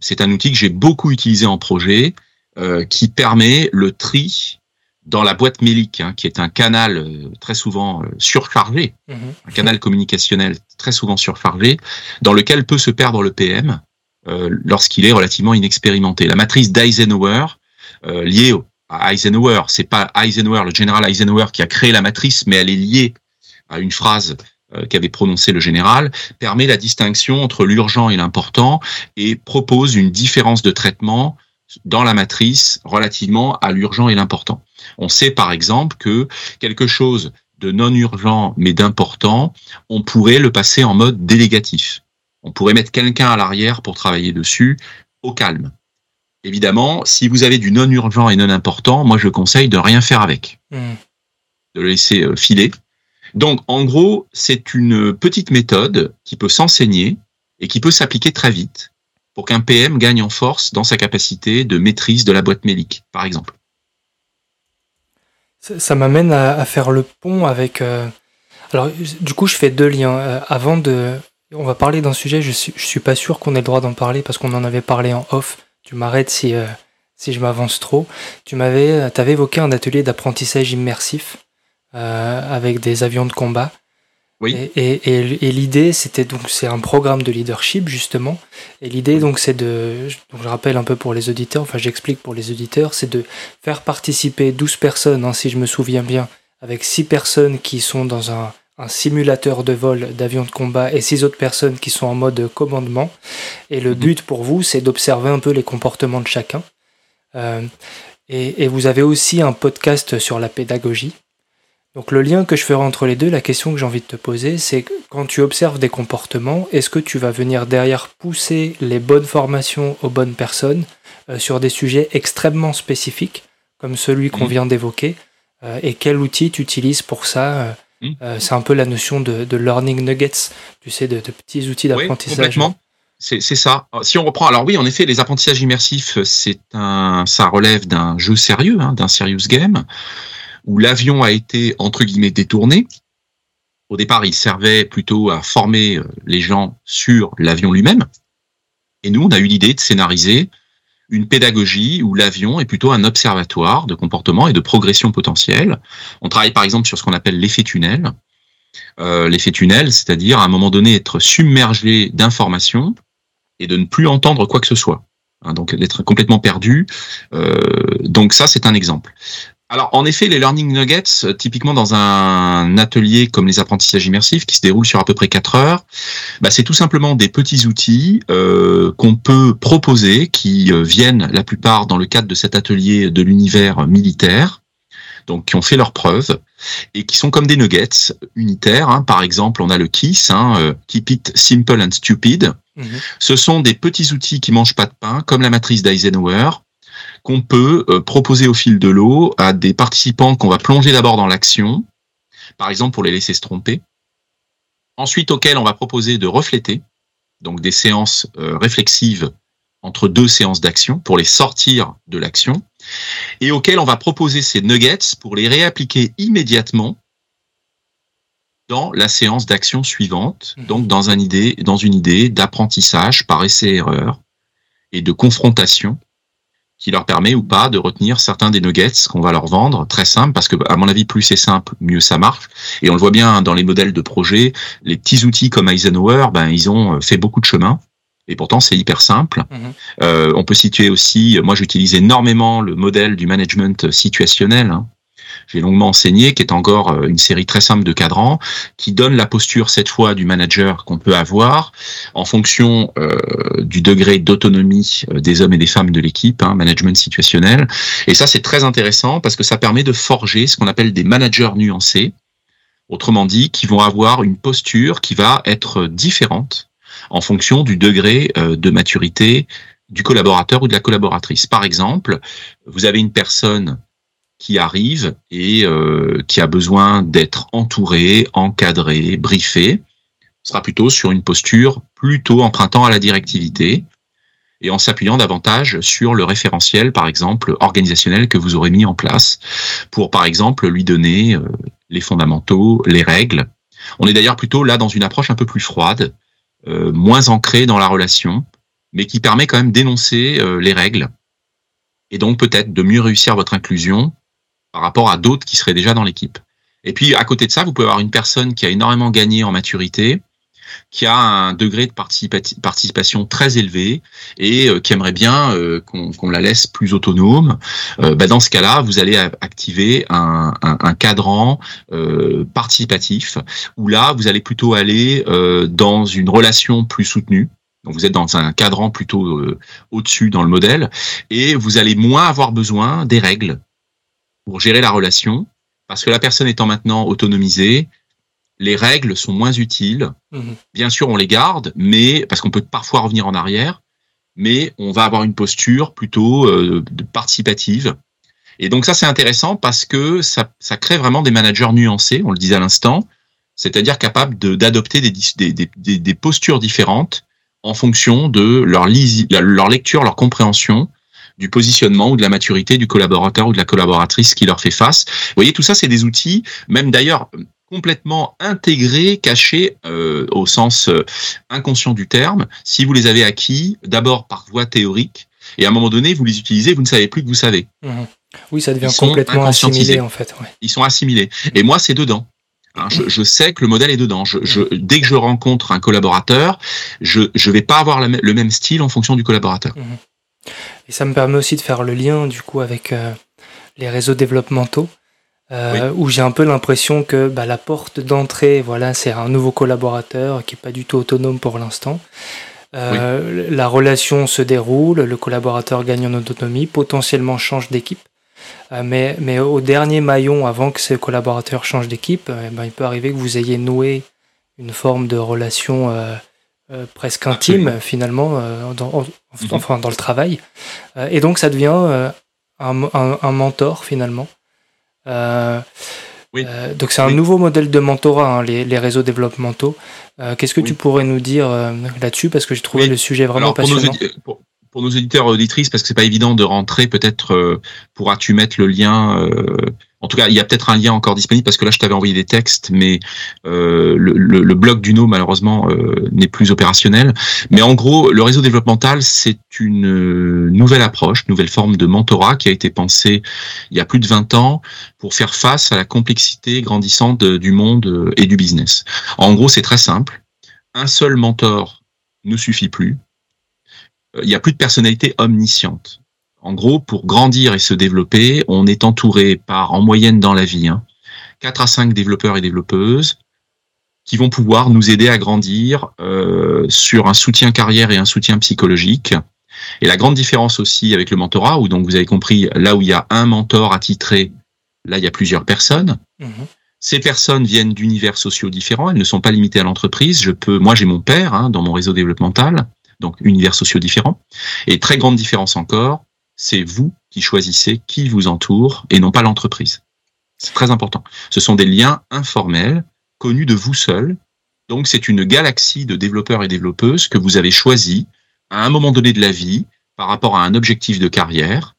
C'est un outil que j'ai beaucoup utilisé en projet, euh, qui permet le tri dans la boîte mélique, hein, qui est un canal très souvent surchargé, mhm. un canal communicationnel très souvent surchargé, dans lequel peut se perdre le PM, lorsqu'il est relativement inexpérimenté. La matrice d'Eisenhower, euh, liée à Eisenhower. C'est pas Eisenhower, le général Eisenhower qui a créé la matrice, mais elle est liée à une phrase euh, qu'avait prononcé le général, permet la distinction entre l'urgent et l'important et propose une différence de traitement dans la matrice relativement à l'urgent et l'important. On sait par exemple que quelque chose de non urgent mais d'important, on pourrait le passer en mode délégatif. On pourrait mettre quelqu'un à l'arrière pour travailler dessus au calme. Évidemment, si vous avez du non urgent et non important, moi je conseille de rien faire avec. Hmm. De le laisser euh, filer. Donc en gros, c'est une petite méthode qui peut s'enseigner et qui peut s'appliquer très vite pour qu'un PM gagne en force dans sa capacité de maîtrise de la boîte mélique, par exemple. Ça, m'amène à, faire le pont avec. Euh, alors, du coup, je fais deux liens. Euh, avant de. On va parler d'un sujet, je suis, je suis pas sûr qu'on ait le droit d'en parler parce qu'on en avait parlé en off. Tu m'arrêtes si, euh, si je m'avance trop. Tu m'avais avais évoqué un atelier d'apprentissage immersif avec des avions de combat. Et, et, l'idée, c'était donc c'est un programme de leadership justement. Et l'idée donc c'est de, donc je rappelle un peu pour les auditeurs, enfin j'explique pour les auditeurs, c'est de faire participer 12 personnes, hein, si je me souviens bien, avec 6 personnes qui sont dans un, un simulateur de vol d'avion de combat et 6 autres personnes qui sont en mode commandement. Et le mhm. but pour vous, c'est d'observer un peu les comportements de chacun. Euh, et, et vous avez aussi un podcast sur la pédagogie donc le lien que je ferai entre les deux, la question que j'ai envie de te poser, c'est quand tu observes des comportements, est-ce que tu vas venir derrière pousser les bonnes formations aux bonnes personnes euh, sur des sujets extrêmement spécifiques, comme celui qu'on mmh. vient d'évoquer, euh, et quel outil tu utilises pour ça euh, mmh. C'est un peu la notion de, learning nuggets, tu sais, de, petits outils d'apprentissage. Oui, complètement. C'est ça. Si on reprend, alors oui, en effet, les apprentissages immersifs, c'est un, ça relève d'un jeu sérieux, hein, d'un serious game où l'avion a été entre guillemets détourné. Au départ, il servait plutôt à former euh, les gens sur l'avion lui-même. Et nous, on a eu l'idée de scénariser une pédagogie où l'avion est plutôt un observatoire de comportement et de progression potentielle. On travaille par exemple sur ce qu'on appelle l'effet tunnel. Euh, l'effet tunnel, c'est-à-dire à un moment donné être submergé d'informations et de ne plus entendre quoi que ce soit. Hein, donc d'être complètement perdu. Euh, donc ça, c'est un exemple. Alors, en effet, les learning nuggets, euh, typiquement dans un atelier comme les apprentissages immersifs, qui se déroulent sur à peu près 4 heures, bah, c'est tout simplement des petits outils euh, qu'on peut proposer, qui euh, viennent la plupart dans le cadre de cet atelier de l'univers militaire, donc qui ont fait leurs preuves et qui sont comme des nuggets unitaires. Hein. Par exemple, on a le KISS, hein, Keep It Simple and Stupid. Mhm. Ce sont des petits outils qui mangent pas de pain, comme la matrice d'Eisenhower, qu'on peut euh, proposer au fil de l'eau à des participants qu'on va plonger d'abord dans l'action, par exemple pour les laisser se tromper, ensuite auxquels on va proposer de refléter, donc des séances euh, réflexives entre deux séances d'action pour les sortir de l'action, et auxquels on va proposer ces nuggets pour les réappliquer immédiatement dans la séance d'action suivante, mmh. donc dans, un idée, dans une idée d'apprentissage par essai-erreur et de confrontation qui leur permet ou pas de retenir certains des nuggets qu'on va leur vendre, très simple, parce que à mon avis, plus c'est simple, mieux ça marche. Et on le voit bien dans les modèles de projet, les petits outils comme Eisenhower, ben ils ont fait beaucoup de chemin. Et pourtant, c'est hyper simple. Mhm. Euh, on peut situer aussi, moi j'utilise énormément le modèle du management situationnel, hein, j'ai longuement enseigné, qui est encore euh, une série très simple de cadrans, qui donne la posture cette fois du manager qu'on peut avoir en fonction euh, du degré d'autonomie euh, des hommes et des femmes de l'équipe, hein, management situationnel. Et ça, c'est très intéressant parce que ça permet de forger ce qu'on appelle des managers nuancés, autrement dit, qui vont avoir une posture qui va être différente en fonction du degré de maturité du collaborateur ou de la collaboratrice. Par exemple, vous avez une personne qui arrive et euh, qui a besoin d'être entouré, encadré, briefé, sera plutôt sur une posture plutôt empruntant à la directivité et en s'appuyant davantage sur le référentiel, par exemple, organisationnel que vous aurez mis en place pour, par exemple, lui donner euh, les fondamentaux, les règles. On est d'ailleurs plutôt là dans une approche un peu plus froide, euh, moins ancrée dans la relation, mais qui permet quand même d'énoncer les règles et donc peut-être de mieux réussir votre inclusion par rapport à d'autres qui seraient déjà dans l'équipe. Et puis à côté de ça, vous pouvez avoir une personne qui a énormément gagné en maturité, qui a un degré de participation très élevé et qui aimerait bien qu'on la laisse plus autonome, bah, dans ce cas-là, vous allez activer un, cadran participatif où là, vous allez plutôt aller dans une relation plus soutenue. Donc vous êtes dans un cadran plutôt euh, au-dessus dans le modèle et vous allez moins avoir besoin des règles pour gérer la relation parce que la personne étant maintenant autonomisée, les règles sont moins utiles. Mhm. Bien sûr, on les garde, mais parce qu'on peut parfois revenir en arrière, mais on va avoir une posture plutôt euh, participative. Et donc ça, c'est intéressant parce que ça, ça crée vraiment des managers nuancés, on le disait à l'instant, c'est-à-dire capables d'adopter des, des, des, des postures différentes en fonction de leur, leur lecture, leur compréhension du positionnement ou de la maturité du collaborateur ou de la collaboratrice qui leur fait face. Vous voyez, tout ça, c'est des outils, même d'ailleurs complètement intégrés, cachés euh, au sens euh, inconscient du terme, si vous les avez acquis d'abord par voie théorique, et à un moment donné, vous les utilisez, vous ne savez plus que vous savez. Mmh. Oui, ça devient complètement assimilé en fait. Ils sont assimilés. Et moi, c'est dedans. Hein, je, sais que le modèle est dedans. Je, dès que je rencontre un collaborateur, je ne vais pas avoir le même style en fonction du collaborateur. Mhm. Et ça me permet aussi de faire le lien du coup avec euh, les réseaux développementaux, euh, où j'ai un peu l'impression que bah, la porte d'entrée, voilà, c'est un nouveau collaborateur qui est pas du tout autonome pour l'instant. Euh, la relation se déroule, le collaborateur gagne en autonomie, potentiellement change d'équipe. Mais, mais au dernier maillon, avant que ces collaborateurs changent d'équipe, euh, ben, il peut arriver que vous ayez noué une forme de relation euh, presque intime, [LAUGHS] finalement, dans, mhm. enfin, dans le travail. et donc, ça devient un, un, mentor, finalement. Oui. donc c'est un nouveau modèle de mentorat, hein, les, les, réseaux développementaux. Qu'est-ce que tu pourrais nous dire là-dessus? Parce que j'ai trouvé le sujet vraiment passionnant pour nos éditeurs et auditrices, parce que c'est pas évident de rentrer, peut-être euh, pourras-tu mettre le lien. Euh, en tout cas, il y a peut-être un lien encore disponible parce que là, je t'avais envoyé des textes, mais euh, le, le, le, blog d'Uno malheureusement n'est plus opérationnel. Mais en gros, le réseau développemental, c'est une nouvelle approche, nouvelle forme de mentorat qui a été pensée il y a plus de 20 ans pour faire face à la complexité grandissante du monde et du business. En gros, c'est très simple. Un seul mentor ne suffit plus il n'y a plus de personnalité omnisciente. En gros, pour grandir et se développer, on est entouré par, en moyenne dans la vie, hein, 4 à 5 développeurs et développeuses qui vont pouvoir nous aider à grandir euh, sur un soutien carrière et un soutien psychologique. Et la grande différence aussi avec le mentorat, où donc vous avez compris, là où il y a un mentor attitré, là il y a plusieurs personnes. Mhm. Ces personnes viennent d'univers sociaux différents, elles ne sont pas limitées à l'entreprise. Je peux, moi j'ai mon père hein, dans mon réseau développemental donc univers sociaux différents. Et très grande différence encore, c'est vous qui choisissez qui vous entoure et non pas l'entreprise. C'est très important. Ce sont des liens informels, connus de vous seul. Donc c'est une galaxie de développeurs et développeuses que vous avez choisi à un moment donné de la vie par rapport à un objectif de carrière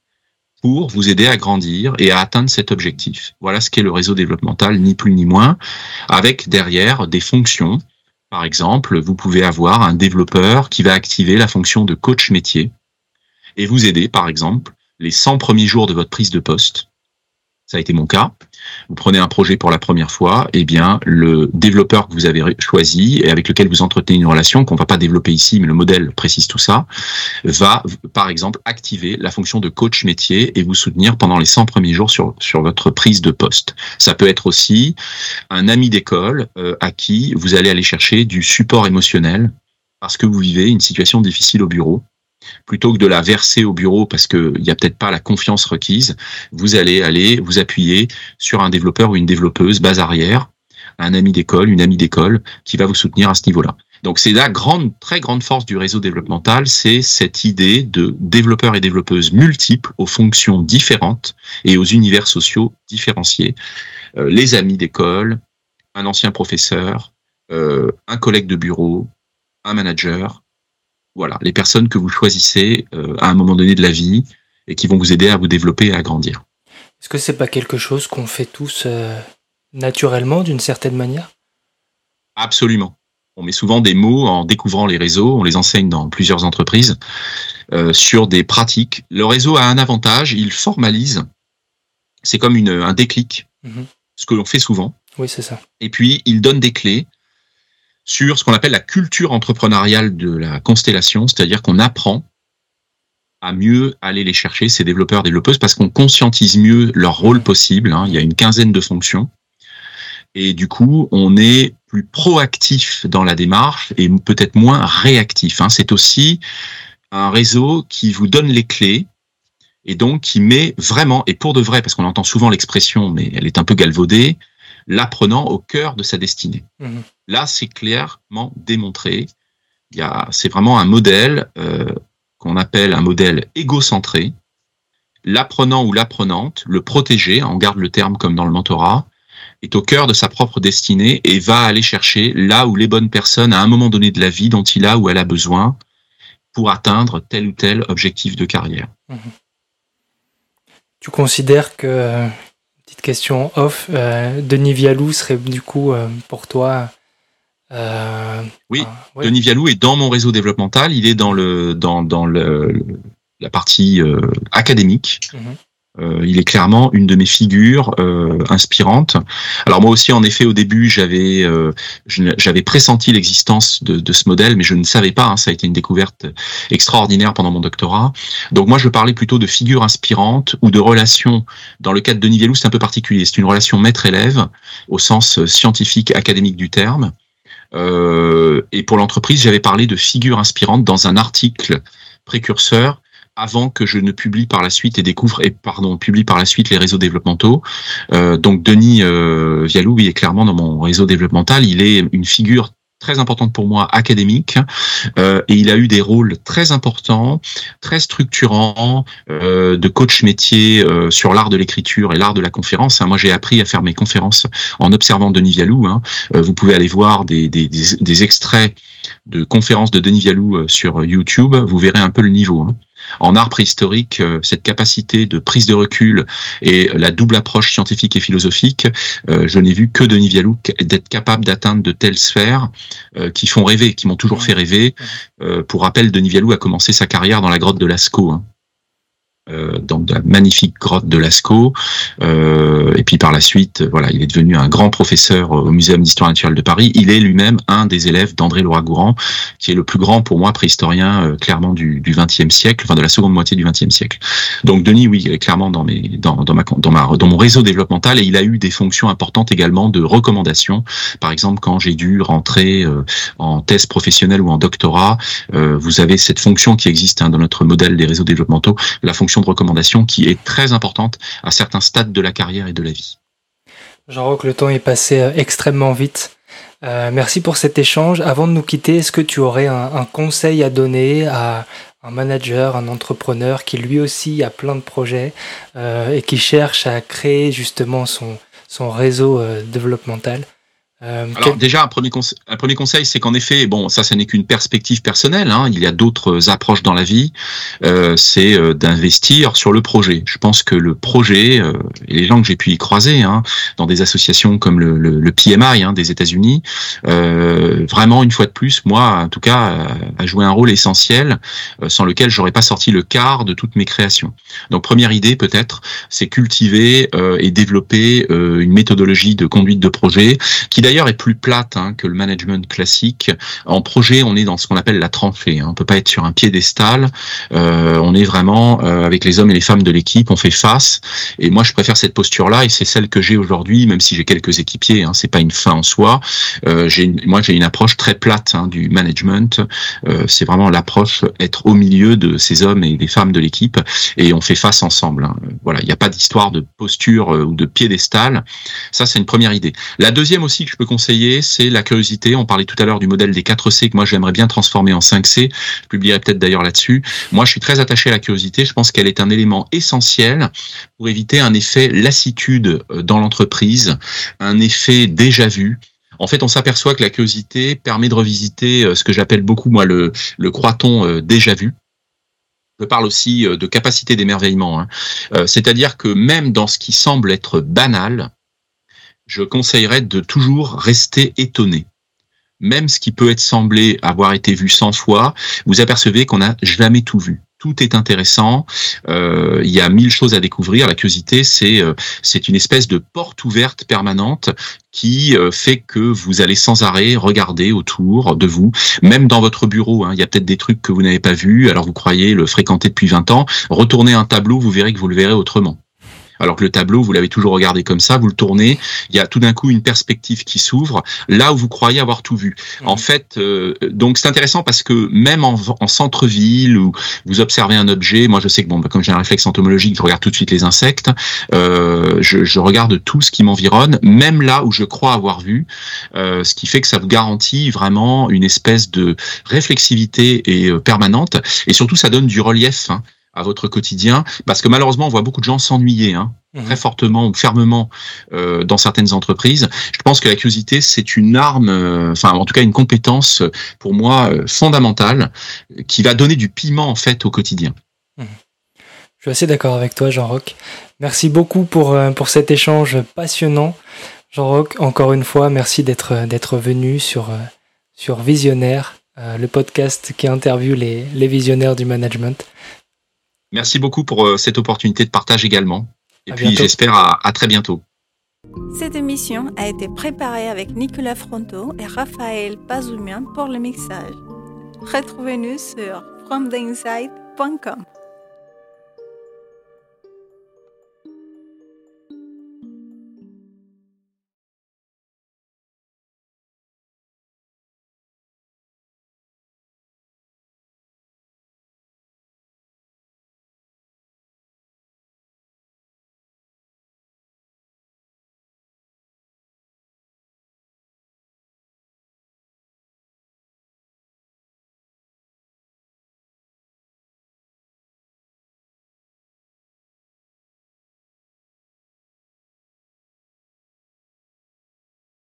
pour vous aider à grandir et à atteindre cet objectif. Voilà ce qu'est le réseau développemental, ni plus ni moins, avec derrière des fonctions par exemple, vous pouvez avoir un développeur qui va activer la fonction de coach métier et vous aider, par exemple, les 100 premiers jours de votre prise de poste ça a été mon cas. Vous prenez un projet pour la première fois, et eh bien le développeur que vous avez choisi et avec lequel vous entretenez une relation qu'on va pas développer ici, mais le modèle précise tout ça, va par exemple activer la fonction de coach métier et vous soutenir pendant les 100 premiers jours sur sur votre prise de poste. Ça peut être aussi un ami d'école euh, à qui vous allez aller chercher du support émotionnel parce que vous vivez une situation difficile au bureau plutôt que de la verser au bureau parce qu'il n'y a peut-être pas la confiance requise, vous allez aller vous appuyer sur un développeur ou une développeuse base arrière, un ami d'école, une amie d'école qui va vous soutenir à ce niveau-là. Donc c'est la grande, très grande force du réseau développemental, c'est cette idée de développeurs et développeuses multiples aux fonctions différentes et aux univers sociaux différenciés. Euh, les amis d'école, un ancien professeur, euh, un collègue de bureau, un manager, voilà, les personnes que vous choisissez euh, à un moment donné de la vie et qui vont vous aider à vous développer et à grandir. Est-ce que c'est pas quelque chose qu'on fait tous euh, naturellement d'une certaine manière? Absolument. On met souvent des mots en découvrant les réseaux, on les enseigne dans plusieurs entreprises euh, sur des pratiques. Le réseau a un avantage, il formalise. C'est comme une, un déclic, mhm. ce que l'on fait souvent. Oui, c'est ça. Et puis, il donne des clés sur ce qu'on appelle la culture entrepreneuriale de la constellation, c'est-à-dire qu'on apprend à mieux aller les chercher, ces développeurs, développeuses, parce qu'on conscientise mieux leur rôle possible. Hein. Il y a une quinzaine de fonctions. Et du coup, on est plus proactif dans la démarche et peut-être moins réactif. Hein. C'est aussi un réseau qui vous donne les clés et donc qui met vraiment, et pour de vrai, parce qu'on entend souvent l'expression, mais elle est un peu galvaudée, l'apprenant au cœur de sa destinée. Mmh. Là, c'est clairement démontré. C'est vraiment un modèle euh, qu'on appelle un modèle égocentré. L'apprenant ou l'apprenante, le protégé, on garde le terme comme dans le mentorat, est au cœur de sa propre destinée et va aller chercher là où les bonnes personnes, à un moment donné de la vie dont il a ou elle a besoin, pour atteindre tel ou tel objectif de carrière. Mmh. Tu considères que, petite question off, euh, Denis Vialou serait du coup euh, pour toi euh, oui, Denis Vialou est dans mon réseau développemental. Il est dans le dans, dans le, la partie académique. Euh, il est clairement une de mes figures euh, inspirantes. Alors moi aussi, en effet, au début, j'avais euh, j'avais pressenti l'existence de, de, ce modèle, mais je ne savais pas. Hein, ça a été une découverte extraordinaire pendant mon doctorat. Donc moi, je parlais plutôt de figures inspirantes ou de relations. Dans le cas de Denis Vialou, c'est un peu particulier. C'est une relation maître-élève au sens scientifique académique du terme. Euh, et pour l'entreprise, j'avais parlé de figures inspirantes dans un article précurseur avant que je ne publie par la suite et découvre et pardon publie par la suite les réseaux développementaux. Euh, donc Denis euh, Vialou, est clairement dans mon réseau développemental. Il est une figure très importante pour moi académique euh, et il a eu des rôles très importants, très structurants euh, de coach métier euh, sur l'art de l'écriture et l'art de la conférence. Hein. Moi, j'ai appris à faire mes conférences en observant Denis Vialou. Hein. Euh, vous pouvez aller voir des, des, des, des, extraits de conférences de Denis Vialou euh, sur YouTube. Vous verrez un peu le niveau. Hein. En art préhistorique, euh, cette capacité de prise de recul et la double approche scientifique et philosophique, euh, je n'ai vu que Denis Vialou d'être capable d'atteindre de telles sphères euh, qui font rêver, qui m'ont toujours fait rêver. pour rappel, Denis Vialou a commencé sa carrière dans la grotte de Lascaux. Hein euh, dans la magnifique grotte de Lascaux. Euh, et puis par la suite, voilà, il est devenu un grand professeur au Muséum d'histoire naturelle de Paris. Il est lui-même un des élèves d'André Laura-Gourand, qui est le plus grand pour moi préhistorien euh, clairement du XXe siècle, enfin de la seconde moitié du XXe siècle. Donc Denis, oui, il est clairement dans mes, dans, ma, dans ma, dans mon réseau développemental et il a eu des fonctions importantes également de recommandation. Par exemple, quand j'ai dû rentrer euh, en thèse professionnelle ou en doctorat, euh, vous avez cette fonction qui existe hein, dans notre modèle des réseaux développementaux, la fonction de recommandation qui est très importante à certains stades de la carrière et de la vie. Jean-Roch, le temps est passé euh, extrêmement vite. Euh, merci pour cet échange. Avant de nous quitter, est-ce que tu aurais un, conseil à donner à un manager, un entrepreneur qui lui aussi a plein de projets euh, et qui cherche à créer justement son, son réseau développemental? Euh, Alors déjà un premier, conseil, un premier conseil, c'est qu'en effet, bon, ça, ça n'est qu'une perspective personnelle. Hein, il y a d'autres approches dans la vie. Euh, c'est euh, d'investir sur le projet. Je pense que le projet euh, et les gens que j'ai pu y croiser hein, dans des associations comme le, le, le PMI hein, des États-Unis, euh, vraiment une fois de plus, moi, en tout cas, a joué un rôle essentiel sans lequel j'aurais pas sorti le quart de toutes mes créations. Donc première idée peut-être, c'est cultiver et développer une méthodologie de conduite de projet qui d'ailleurs est plus plate hein, que le management classique. En projet, on est dans ce qu'on appelle la tranchée. Hein. On peut pas être sur un piédestal. Euh, on est vraiment euh, avec les hommes et les femmes de l'équipe. On fait face. Et moi, je préfère cette posture-là, et c'est celle que j'ai aujourd'hui, même si j'ai quelques équipiers. Hein, c'est pas une fin en soi. Euh, moi, j'ai une approche très plate hein, du management. C'est vraiment l'approche être au milieu de ces hommes et des femmes de l'équipe, et on fait face ensemble. Hein. Voilà, il n'y a pas d'histoire de posture ou de piédestal. Ça, c'est une première idée. La deuxième aussi que je peux conseiller, c'est la curiosité. On parlait tout à l'heure du modèle des 4 C que moi j'aimerais bien transformer en 5 C. Je publierai peut-être d'ailleurs là-dessus. Moi, je suis très attaché à la curiosité. Je pense qu'elle est un élément essentiel pour éviter un effet lassitude euh, dans l'entreprise, un effet déjà vu. En fait, on s'aperçoit que la curiosité permet de revisiter euh, ce que j'appelle beaucoup, moi, le, le croiton euh, déjà vu. Je parle aussi de capacité d'émerveillement. Hein. C'est-à-dire que même dans ce qui semble être banal, je conseillerais de toujours rester étonné. Même ce qui peut être semblé avoir été vu 100 fois, vous apercevez qu'on n'a jamais tout vu tout est intéressant. Euh, il y a mille choses à découvrir. La curiosité, c'est euh, une espèce de porte ouverte permanente qui euh, fait que vous allez sans arrêt regarder autour de vous, même dans votre bureau. Hein, il y a peut-être des trucs que vous n'avez pas vus, alors vous croyez le fréquenter depuis 20 ans. Retournez un tableau, vous verrez que vous le verrez autrement alors que le tableau, vous l'avez toujours regardé comme ça, vous le tournez, il y a tout d'un coup une perspective qui s'ouvre, là où vous croyez avoir tout vu. Mhm. En fait, euh, donc c'est intéressant parce que même en, centre-ville, où vous observez un objet, moi je sais que bon, bah, comme j'ai un réflexe entomologique, je regarde tout de suite les insectes, euh, je, regarde tout ce qui m'environne, même là où je crois avoir vu, euh, ce qui fait que ça vous garantit vraiment une espèce de réflexivité et permanente, et surtout ça donne du relief. Hein à votre quotidien Parce que malheureusement, on voit beaucoup de gens s'ennuyer hein, mhm. très fortement ou fermement euh, dans certaines entreprises. Je pense que la curiosité, c'est une arme, euh, enfin en tout cas une compétence pour moi euh, fondamentale qui va donner du piment en fait au quotidien. Mhm. Je suis assez d'accord avec toi, Jean-Roch. Merci beaucoup pour, pour cet échange passionnant. Jean-Roch, encore une fois, merci d'être d'être venu sur, sur Visionnaire, le podcast qui interviewe les, les visionnaires du management. Merci beaucoup pour euh, cette opportunité de partage également. Et puis j'espère à, très bientôt. Cette émission a été préparée avec Nicolas Fronto et Raphaël Pazumian pour le mixage. Retrouvez-nous sur fromtheinside.com.